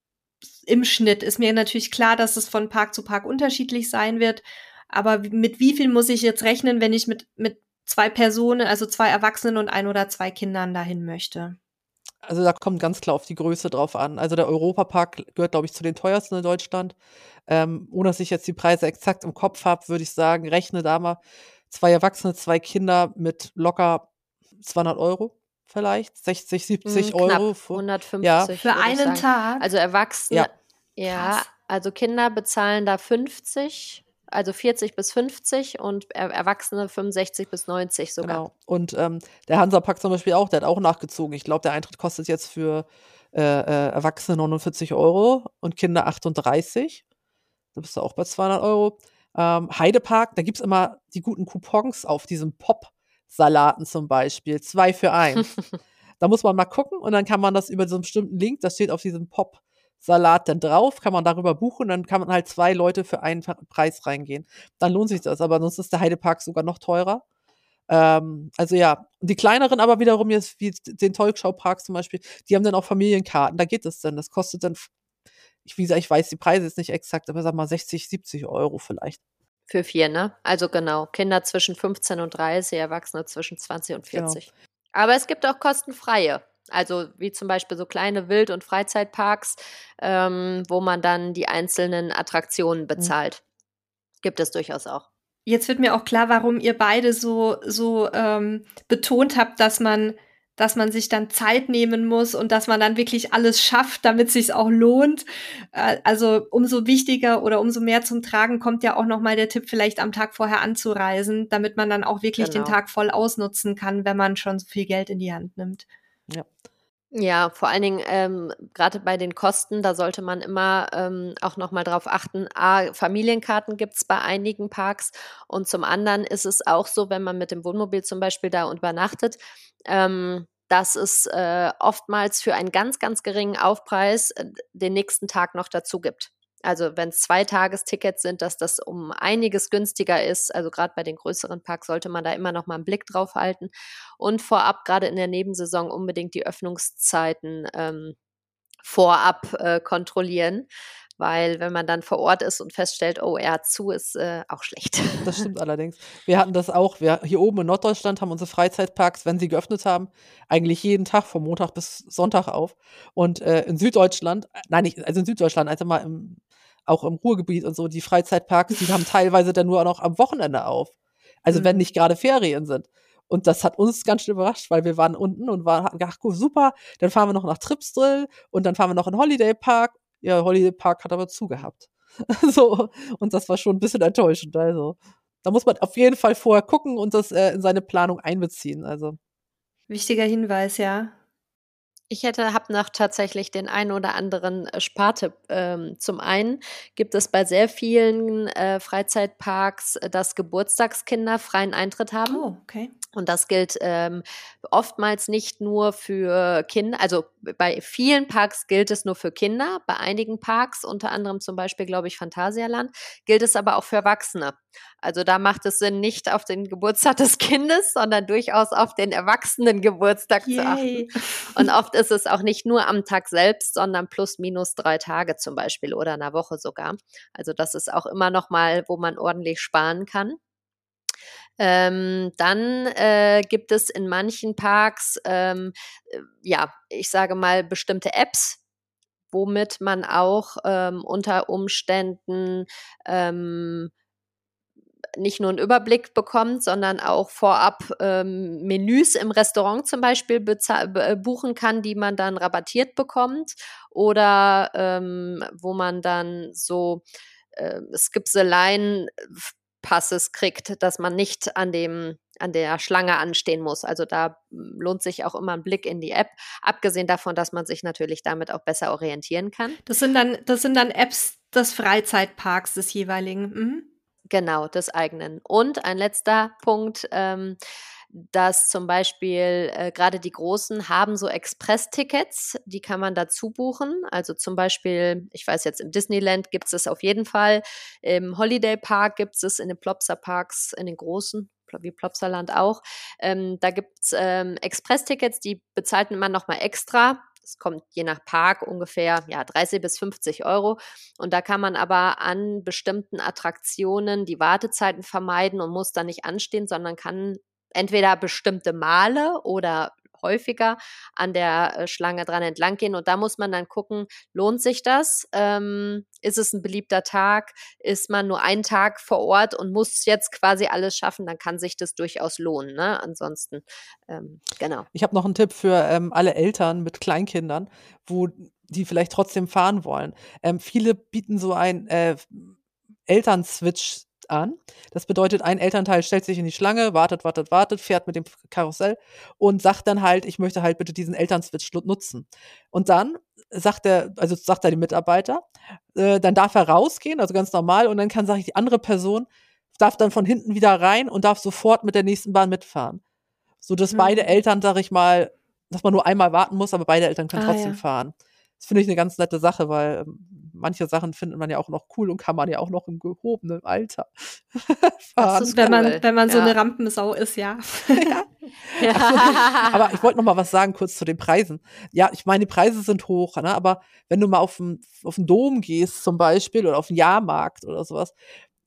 im Schnitt? Ist mir natürlich klar, dass es von Park zu Park unterschiedlich sein wird. Aber mit wie viel muss ich jetzt rechnen, wenn ich mit, mit zwei Personen, also zwei Erwachsenen und ein oder zwei Kindern dahin möchte? Also da kommt ganz klar auf die Größe drauf an. Also der Europapark gehört, glaube ich, zu den teuersten in Deutschland. Ähm, ohne dass ich jetzt die Preise exakt im Kopf habe, würde ich sagen, rechne da mal zwei Erwachsene, zwei Kinder mit locker 200 Euro vielleicht, 60, 70 hm, Euro. 150 ja. für einen Tag. Also Erwachsene, ja, ja also Kinder bezahlen da 50, also 40 bis 50 und Erwachsene 65 bis 90 sogar. Genau. Und ähm, der Hansapark zum Beispiel auch, der hat auch nachgezogen. Ich glaube, der Eintritt kostet jetzt für äh, äh, Erwachsene 49 Euro und Kinder 38. Da bist du auch bei 200 Euro. Ähm, Heidepark, da gibt es immer die guten Coupons auf diesem Pop. Salaten zum Beispiel. Zwei für eins. da muss man mal gucken und dann kann man das über so einen bestimmten Link, das steht auf diesem Pop-Salat dann drauf, kann man darüber buchen dann kann man halt zwei Leute für einen Preis reingehen. Dann lohnt sich das, aber sonst ist der Heidepark sogar noch teurer. Ähm, also ja, die kleineren aber wiederum jetzt, wie den Tolkschau-Park zum Beispiel, die haben dann auch Familienkarten, da geht es dann. Das kostet dann, ich, wie gesagt, ich weiß die Preise jetzt nicht exakt, aber sag mal 60, 70 Euro vielleicht. Für vier, ne? Also genau. Kinder zwischen 15 und 30, Erwachsene zwischen 20 und 40. Genau. Aber es gibt auch kostenfreie. Also wie zum Beispiel so kleine Wild- und Freizeitparks, ähm, wo man dann die einzelnen Attraktionen mhm. bezahlt. Mhm. Gibt es durchaus auch. Jetzt wird mir auch klar, warum ihr beide so, so ähm, betont habt, dass man dass man sich dann Zeit nehmen muss und dass man dann wirklich alles schafft, damit sich auch lohnt. Äh, also umso wichtiger oder umso mehr zum Tragen kommt ja auch noch mal der Tipp, vielleicht am Tag vorher anzureisen, damit man dann auch wirklich genau. den Tag voll ausnutzen kann, wenn man schon so viel Geld in die Hand nimmt. Ja. Ja, vor allen Dingen ähm, gerade bei den Kosten, da sollte man immer ähm, auch nochmal drauf achten. A, Familienkarten gibt's bei einigen Parks und zum anderen ist es auch so, wenn man mit dem Wohnmobil zum Beispiel da übernachtet, ähm, dass es äh, oftmals für einen ganz, ganz geringen Aufpreis äh, den nächsten Tag noch dazu gibt. Also wenn es zwei Tagestickets sind, dass das um einiges günstiger ist. Also gerade bei den größeren Parks sollte man da immer noch mal einen Blick drauf halten und vorab gerade in der Nebensaison unbedingt die Öffnungszeiten ähm, vorab äh, kontrollieren, weil wenn man dann vor Ort ist und feststellt, oh, er hat zu, ist äh, auch schlecht. Das stimmt allerdings. Wir hatten das auch. Wir hier oben in Norddeutschland haben unsere Freizeitparks, wenn sie geöffnet haben, eigentlich jeden Tag von Montag bis Sonntag auf. Und äh, in Süddeutschland, nein, nicht, also in Süddeutschland, also mal im, auch im Ruhrgebiet und so, die Freizeitparks, die haben teilweise dann nur noch am Wochenende auf. Also mhm. wenn nicht gerade Ferien sind. Und das hat uns ganz schön überrascht, weil wir waren unten und waren, hatten gedacht, super, dann fahren wir noch nach Tripsdrill und dann fahren wir noch in Holiday Park ja, Holiday Park hat aber zugehabt. so, und das war schon ein bisschen enttäuschend. Also, da muss man auf jeden Fall vorher gucken und das äh, in seine Planung einbeziehen. Also. Wichtiger Hinweis, ja. Ich hätte, habe noch tatsächlich den einen oder anderen äh, Spartipp. Ähm, zum einen gibt es bei sehr vielen äh, Freizeitparks, äh, dass Geburtstagskinder freien Eintritt haben. Oh, okay. Und das gilt ähm, oftmals nicht nur für Kinder, also bei vielen Parks gilt es nur für Kinder, bei einigen Parks, unter anderem zum Beispiel, glaube ich, Phantasialand, gilt es aber auch für Erwachsene. Also da macht es Sinn, nicht auf den Geburtstag des Kindes, sondern durchaus auf den erwachsenen Geburtstag Yay. zu achten. Und oft ist es auch nicht nur am Tag selbst, sondern plus minus drei Tage zum Beispiel oder einer Woche sogar. Also das ist auch immer noch mal, wo man ordentlich sparen kann. Ähm, dann äh, gibt es in manchen Parks, ähm, äh, ja, ich sage mal, bestimmte Apps, womit man auch ähm, unter Umständen ähm, nicht nur einen Überblick bekommt, sondern auch vorab ähm, Menüs im Restaurant zum Beispiel äh, buchen kann, die man dann rabattiert bekommt oder ähm, wo man dann so äh, Skipseleien Passes kriegt, dass man nicht an dem an der Schlange anstehen muss. Also da hm, lohnt sich auch immer ein Blick in die App, abgesehen davon, dass man sich natürlich damit auch besser orientieren kann. Das sind dann das sind dann Apps des Freizeitparks des jeweiligen. Mhm. Genau, des eigenen. Und ein letzter Punkt. Ähm, dass zum Beispiel äh, gerade die Großen haben so Express-Tickets, die kann man dazu buchen. Also zum Beispiel, ich weiß jetzt, im Disneyland gibt es es auf jeden Fall, im Holiday Park gibt es in den Plopsa Parks, in den großen, wie Plopsaland auch. Ähm, da gibt es ähm, Express-Tickets, die bezahlt man nochmal extra. Es kommt je nach Park ungefähr ja, 30 bis 50 Euro. Und da kann man aber an bestimmten Attraktionen die Wartezeiten vermeiden und muss da nicht anstehen, sondern kann entweder bestimmte Male oder häufiger an der äh, Schlange dran entlang gehen. Und da muss man dann gucken, lohnt sich das? Ähm, ist es ein beliebter Tag? Ist man nur einen Tag vor Ort und muss jetzt quasi alles schaffen? Dann kann sich das durchaus lohnen. Ne? Ansonsten, ähm, genau. Ich habe noch einen Tipp für ähm, alle Eltern mit Kleinkindern, wo die vielleicht trotzdem fahren wollen. Ähm, viele bieten so ein äh, Elternswitch an. Das bedeutet, ein Elternteil stellt sich in die Schlange, wartet, wartet, wartet, fährt mit dem Karussell und sagt dann halt, ich möchte halt bitte diesen Elternswitch nutzen. Und dann sagt er, also sagt er die Mitarbeiter, äh, dann darf er rausgehen, also ganz normal, und dann kann, sage ich, die andere Person darf dann von hinten wieder rein und darf sofort mit der nächsten Bahn mitfahren. So dass mhm. beide Eltern, sag ich mal, dass man nur einmal warten muss, aber beide Eltern können ah, trotzdem ja. fahren. Das finde ich eine ganz nette Sache, weil ähm, manche Sachen findet man ja auch noch cool und kann man ja auch noch im gehobenen Alter fahren. Ist, wenn, man, wenn man ja. so eine Rampensau ist, ja. ja. ja. aber ich wollte noch mal was sagen, kurz zu den Preisen. Ja, ich meine, die Preise sind hoch, ne? aber wenn du mal auf den, auf den Dom gehst zum Beispiel oder auf den Jahrmarkt oder sowas,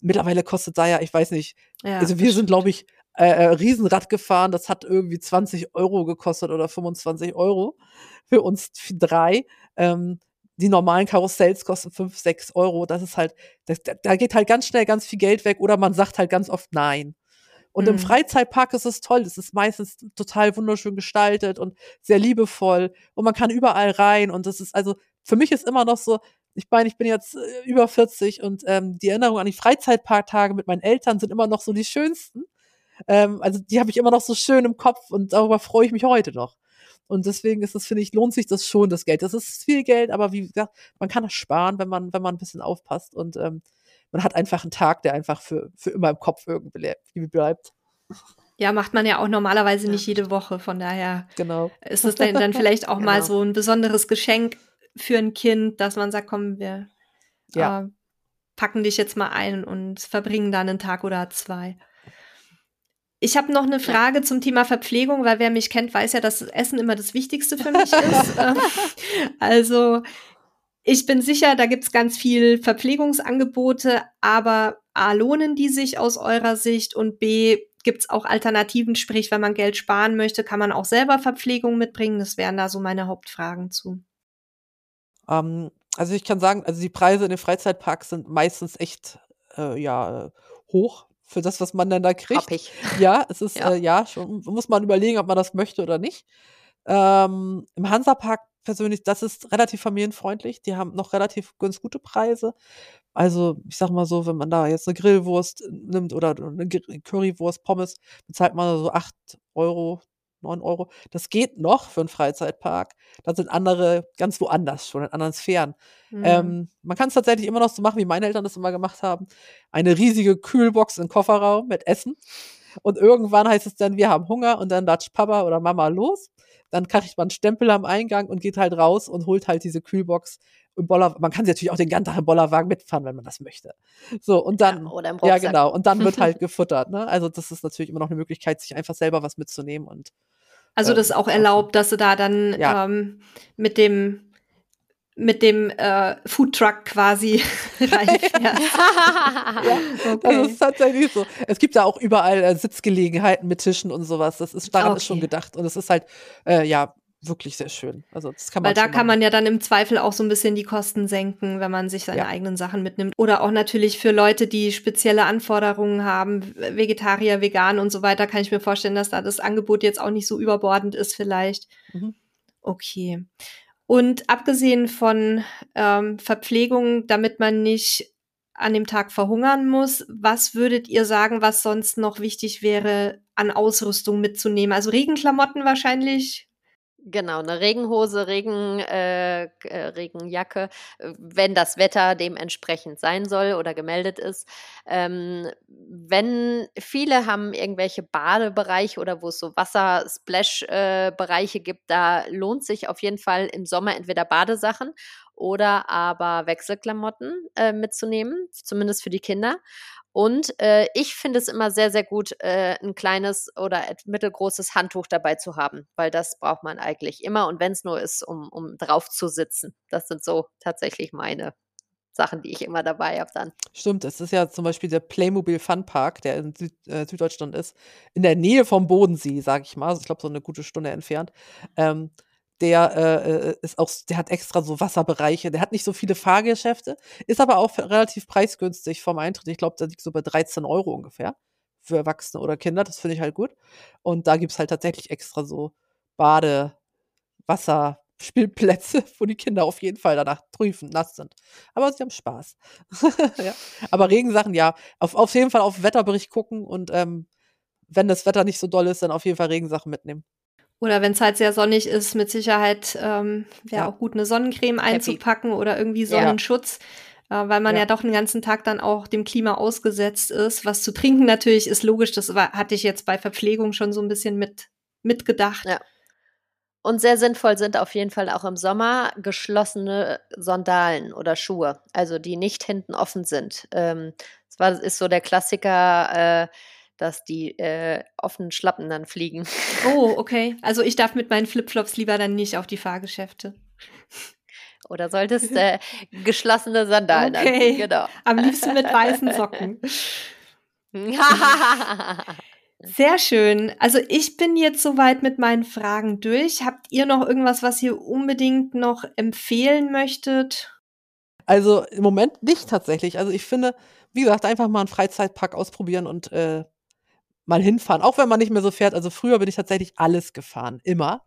mittlerweile kostet da ja, ich weiß nicht, ja, also wir sind, glaube ich, äh, äh, Riesenrad gefahren, das hat irgendwie 20 Euro gekostet oder 25 Euro für uns drei. Ähm, die normalen Karussells kosten 5, 6 Euro. Das ist halt, das, da geht halt ganz schnell ganz viel Geld weg oder man sagt halt ganz oft Nein. Und mhm. im Freizeitpark ist es toll. Es ist meistens total wunderschön gestaltet und sehr liebevoll. Und man kann überall rein. Und das ist also, für mich ist immer noch so, ich meine, ich bin jetzt äh, über 40 und ähm, die Erinnerung an die Freizeitparktage mit meinen Eltern sind immer noch so die schönsten. Ähm, also die habe ich immer noch so schön im Kopf und darüber freue ich mich heute noch. Und deswegen ist es, finde ich, lohnt sich das schon, das Geld. Das ist viel Geld, aber wie gesagt, man kann das sparen, wenn man, wenn man ein bisschen aufpasst. Und ähm, man hat einfach einen Tag, der einfach für, für immer im Kopf irgendwie bleibt. Ja, macht man ja auch normalerweise ja. nicht jede Woche. Von daher genau. ist es dann, dann vielleicht auch genau. mal so ein besonderes Geschenk für ein Kind, dass man sagt, komm, wir ja. äh, packen dich jetzt mal ein und verbringen da einen Tag oder zwei. Ich habe noch eine Frage zum Thema Verpflegung, weil wer mich kennt, weiß ja, dass Essen immer das Wichtigste für mich ist. Ähm, also ich bin sicher, da gibt's ganz viel Verpflegungsangebote, aber A, lohnen die sich aus eurer Sicht und B, gibt's auch Alternativen, sprich, wenn man Geld sparen möchte, kann man auch selber Verpflegung mitbringen. Das wären da so meine Hauptfragen zu. Ähm, also ich kann sagen, also die Preise in den Freizeitparks sind meistens echt äh, ja hoch für das, was man dann da kriegt. Happig. Ja, es ist, ja. Äh, ja, schon, muss man überlegen, ob man das möchte oder nicht. Ähm, Im Hansapark persönlich, das ist relativ familienfreundlich. Die haben noch relativ ganz gute Preise. Also, ich sag mal so, wenn man da jetzt eine Grillwurst nimmt oder eine Currywurst, Pommes, bezahlt man so 8 Euro, 9 Euro. Das geht noch für einen Freizeitpark. Da sind andere ganz woanders schon, in anderen Sphären. Mhm. Ähm, man kann es tatsächlich immer noch so machen, wie meine Eltern das immer gemacht haben. Eine riesige Kühlbox im Kofferraum mit Essen. Und irgendwann heißt es dann, wir haben Hunger und dann latscht Papa oder Mama los. Dann kriegt man einen Stempel am Eingang und geht halt raus und holt halt diese Kühlbox im Boller. Man kann sie natürlich auch den ganzen Tag im Bollerwagen mitfahren, wenn man das möchte. So, und dann, ja, oder im ja genau, und dann wird halt gefuttert. Ne? Also das ist natürlich immer noch eine Möglichkeit, sich einfach selber was mitzunehmen und also das ist auch erlaubt, dass du da dann ja. ähm, mit dem mit dem äh, Foodtruck quasi reinfährst. ja, okay. Das ist tatsächlich so. Es gibt da auch überall äh, Sitzgelegenheiten mit Tischen und sowas. Das ist daran okay. ist schon gedacht. Und es ist halt, äh, ja, wirklich sehr schön. Also das kann man Weil da kann man ja dann im Zweifel auch so ein bisschen die Kosten senken, wenn man sich seine Ja. eigenen Sachen mitnimmt. Oder auch natürlich für Leute, die spezielle Anforderungen haben, Vegetarier, vegan und so weiter, kann ich mir vorstellen, dass da das Angebot jetzt auch nicht so überbordend ist vielleicht. Mhm. Okay. Und abgesehen von ähm, Verpflegung, damit man nicht an dem Tag verhungern muss, was würdet ihr sagen, was sonst noch wichtig wäre, an Ausrüstung mitzunehmen? Also Regenklamotten wahrscheinlich. Genau, eine Regenhose, Regen, äh, äh, Regenjacke, äh, wenn das Wetter dementsprechend sein soll oder gemeldet ist. Ähm, wenn viele haben irgendwelche Badebereiche oder wo es so Wasser-Splash-Bereiche gibt, da lohnt sich auf jeden Fall im Sommer entweder Badesachen oder aber Wechselklamotten äh, mitzunehmen, zumindest für die Kinder. Und äh, ich finde es immer sehr, sehr gut, äh, ein kleines oder mittelgroßes Handtuch dabei zu haben, weil das braucht man eigentlich immer. Und wenn es nur ist, um, um drauf zu sitzen. Das sind so tatsächlich meine Sachen, die ich immer dabei habe dann. Stimmt, es ist ja zum Beispiel der Playmobil Fun Park, der in Süd, äh, Süddeutschland ist, in der Nähe vom Bodensee, sag ich mal. Also ich glaube, so eine gute Stunde entfernt. Ähm, der äh, äh, ist auch, der hat extra so Wasserbereiche. Der hat nicht so viele Fahrgeschäfte, ist aber auch relativ preisgünstig vom Eintritt. Ich glaube, da liegt so bei 13 Euro ungefähr für Erwachsene oder Kinder. Das finde ich halt gut. Und da gibt es halt tatsächlich extra so Bade, Wasser, Spielplätze, wo die Kinder auf jeden Fall danach trüfen, nass sind. Aber sie haben Spaß. ja. Aber Regensachen, ja, auf, auf jeden Fall auf Wetterbericht gucken und ähm, wenn das Wetter nicht so doll ist, dann auf jeden Fall Regensachen mitnehmen. Oder wenn es halt sehr sonnig ist, mit Sicherheit ähm, wäre Ja. auch gut, eine Sonnencreme einzupacken oder irgendwie Ja. Sonnenschutz, äh, weil man ja. Ja. doch den ganzen Tag dann auch dem Klima ausgesetzt ist. Was zu trinken natürlich ist logisch, das war, hatte ich jetzt bei Verpflegung schon so ein bisschen mit mitgedacht. Ja. Und sehr sinnvoll sind auf jeden Fall auch im Sommer geschlossene Sandalen oder Schuhe, also die nicht hinten offen sind. Ähm, das war, ist so der Klassiker, äh, dass die äh, offenen Schlappen dann fliegen. Oh, okay. Also ich darf mit meinen Flipflops lieber dann nicht auf die Fahrgeschäfte. Oder solltest äh, geschlossene Sandalen Okay. anziehen, genau. Am liebsten mit weißen Socken. Sehr schön. Also ich bin jetzt soweit mit meinen Fragen durch. Habt ihr noch irgendwas, was ihr unbedingt noch empfehlen möchtet? Also im Moment nicht tatsächlich. Also ich finde, wie gesagt, einfach mal einen Freizeitpark ausprobieren und äh, mal hinfahren. Auch wenn man nicht mehr so fährt. Also früher bin ich tatsächlich alles gefahren. Immer.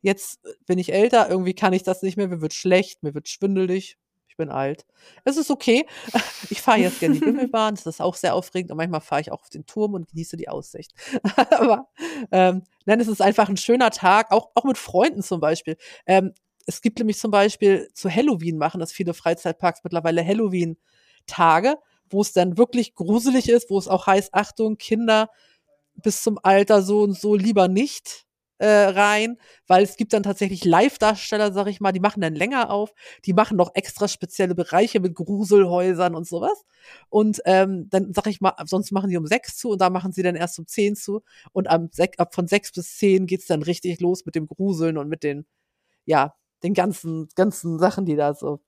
Jetzt äh, bin ich älter, irgendwie kann ich das nicht mehr. Mir wird schlecht, mir wird schwindelig. Ich bin alt. Es ist okay. Ich fahre jetzt gerne die Bimmelbahn. Das ist auch sehr aufregend. Und manchmal fahre ich auch auf den Turm und genieße die Aussicht. Aber ähm, nein, es ist einfach ein schöner Tag, auch, auch mit Freunden zum Beispiel. Ähm, es gibt nämlich zum Beispiel zu Halloween machen das viele Freizeitparks mittlerweile Halloween-Tage, wo es dann wirklich gruselig ist, wo es auch heißt, Achtung, Kinder bis zum Alter so und so lieber nicht äh, rein, weil es gibt dann tatsächlich Live-Darsteller, sag ich mal, die machen dann länger auf, die machen noch extra spezielle Bereiche mit Gruselhäusern und sowas. Und ähm, dann sag ich mal, sonst machen die um sechs zu und da machen sie dann erst um zehn zu. Und am ab von sechs bis zehn geht's dann richtig los mit dem Gruseln und mit den, ja, den ganzen, ganzen Sachen, die da so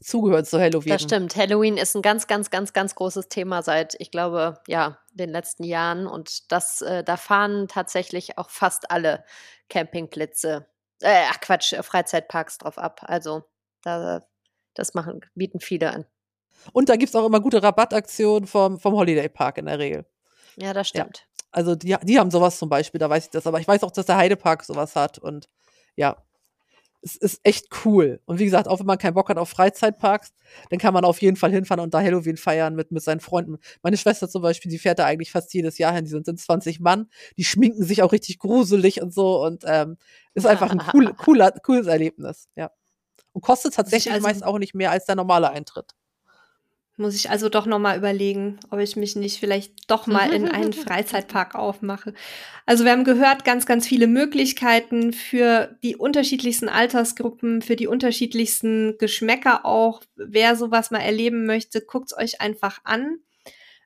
zugehören zu Halloween. Das stimmt. Halloween ist ein ganz, ganz, ganz, ganz großes Thema seit, ich glaube, ja, den letzten Jahren. Und das, äh, da fahren tatsächlich auch fast alle Campingplätze, äh, ach Quatsch, äh, Freizeitparks drauf ab. Also da, das machen, bieten viele an. Und da gibt's auch immer gute Rabattaktionen vom, vom Holiday Park in der Regel. Ja, das Ja. stimmt. Also die, die haben sowas zum Beispiel, da weiß ich das. Aber ich weiß auch, dass der Heidepark sowas hat. Und ja, es ist echt cool. Und wie gesagt, auch wenn man keinen Bock hat auf Freizeitparks, dann kann man auf jeden Fall hinfahren und da Halloween feiern mit, mit seinen Freunden. Meine Schwester zum Beispiel, die fährt da eigentlich fast jedes Jahr hin. Die sind in 20 Mann. Die schminken sich auch richtig gruselig und so. Und ähm, ist einfach ein cool, cooler, cooles Erlebnis. Ja. Und kostet tatsächlich also- meist auch nicht mehr als der normale Eintritt. Muss ich also doch noch mal überlegen, ob ich mich nicht vielleicht doch mal in einen Freizeitpark aufmache. Also wir haben gehört, ganz, ganz viele Möglichkeiten für die unterschiedlichsten Altersgruppen, für die unterschiedlichsten Geschmäcker auch. Wer sowas mal erleben möchte, guckt's euch einfach an.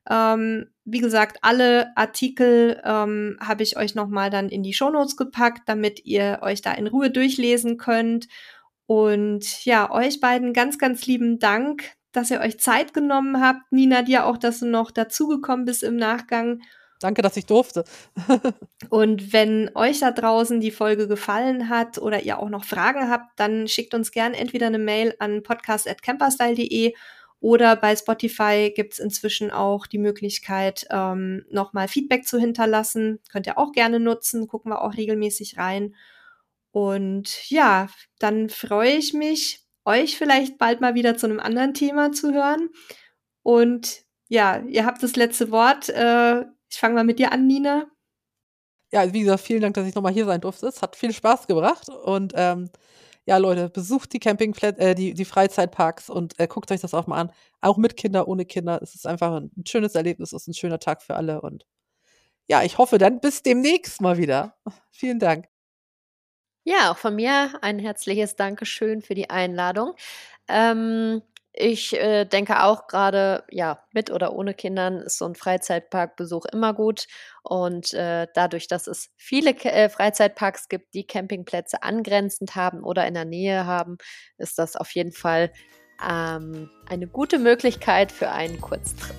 Ähm, wie gesagt, alle Artikel ähm, habe ich euch noch mal dann in die Shownotes gepackt, damit ihr euch da in Ruhe durchlesen könnt. Und ja, euch beiden ganz, ganz lieben Dank, dass ihr euch Zeit genommen habt. Nina, dir auch, dass du noch dazugekommen bist im Nachgang. Danke, dass ich durfte. und wenn euch da draußen die Folge gefallen hat oder ihr auch noch Fragen habt, dann schickt uns gern entweder eine Mail an podcast.camperstyle.de oder bei Spotify gibt's inzwischen auch die Möglichkeit, ähm, nochmal Feedback zu hinterlassen. Könnt ihr auch gerne nutzen, gucken wir auch regelmäßig rein. Und ja, dann freue ich mich, euch vielleicht bald mal wieder zu einem anderen Thema zu hören. Und ja, ihr habt das letzte Wort. Äh, ich fange mal mit dir an, Nina. Ja, wie gesagt, vielen Dank, dass ich nochmal hier sein durfte. Es hat viel Spaß gebracht. Und ähm, ja, Leute, besucht die Campingplätze, äh, die, die Freizeitparks und äh, guckt euch das auch mal an. Auch mit Kindern, ohne Kinder. Es ist einfach ein, ein schönes Erlebnis, es ist ein schöner Tag für alle. Und ja, ich hoffe dann bis demnächst mal wieder. Vielen Dank. Ja, auch von mir ein herzliches Dankeschön für die Einladung. Ähm, ich äh, denke auch gerade, ja, mit oder ohne Kindern ist so ein Freizeitparkbesuch immer gut. Und äh, dadurch, dass es viele äh, Freizeitparks gibt, die Campingplätze angrenzend haben oder in der Nähe haben, ist das auf jeden Fall ähm, eine gute Möglichkeit für einen Kurztrip.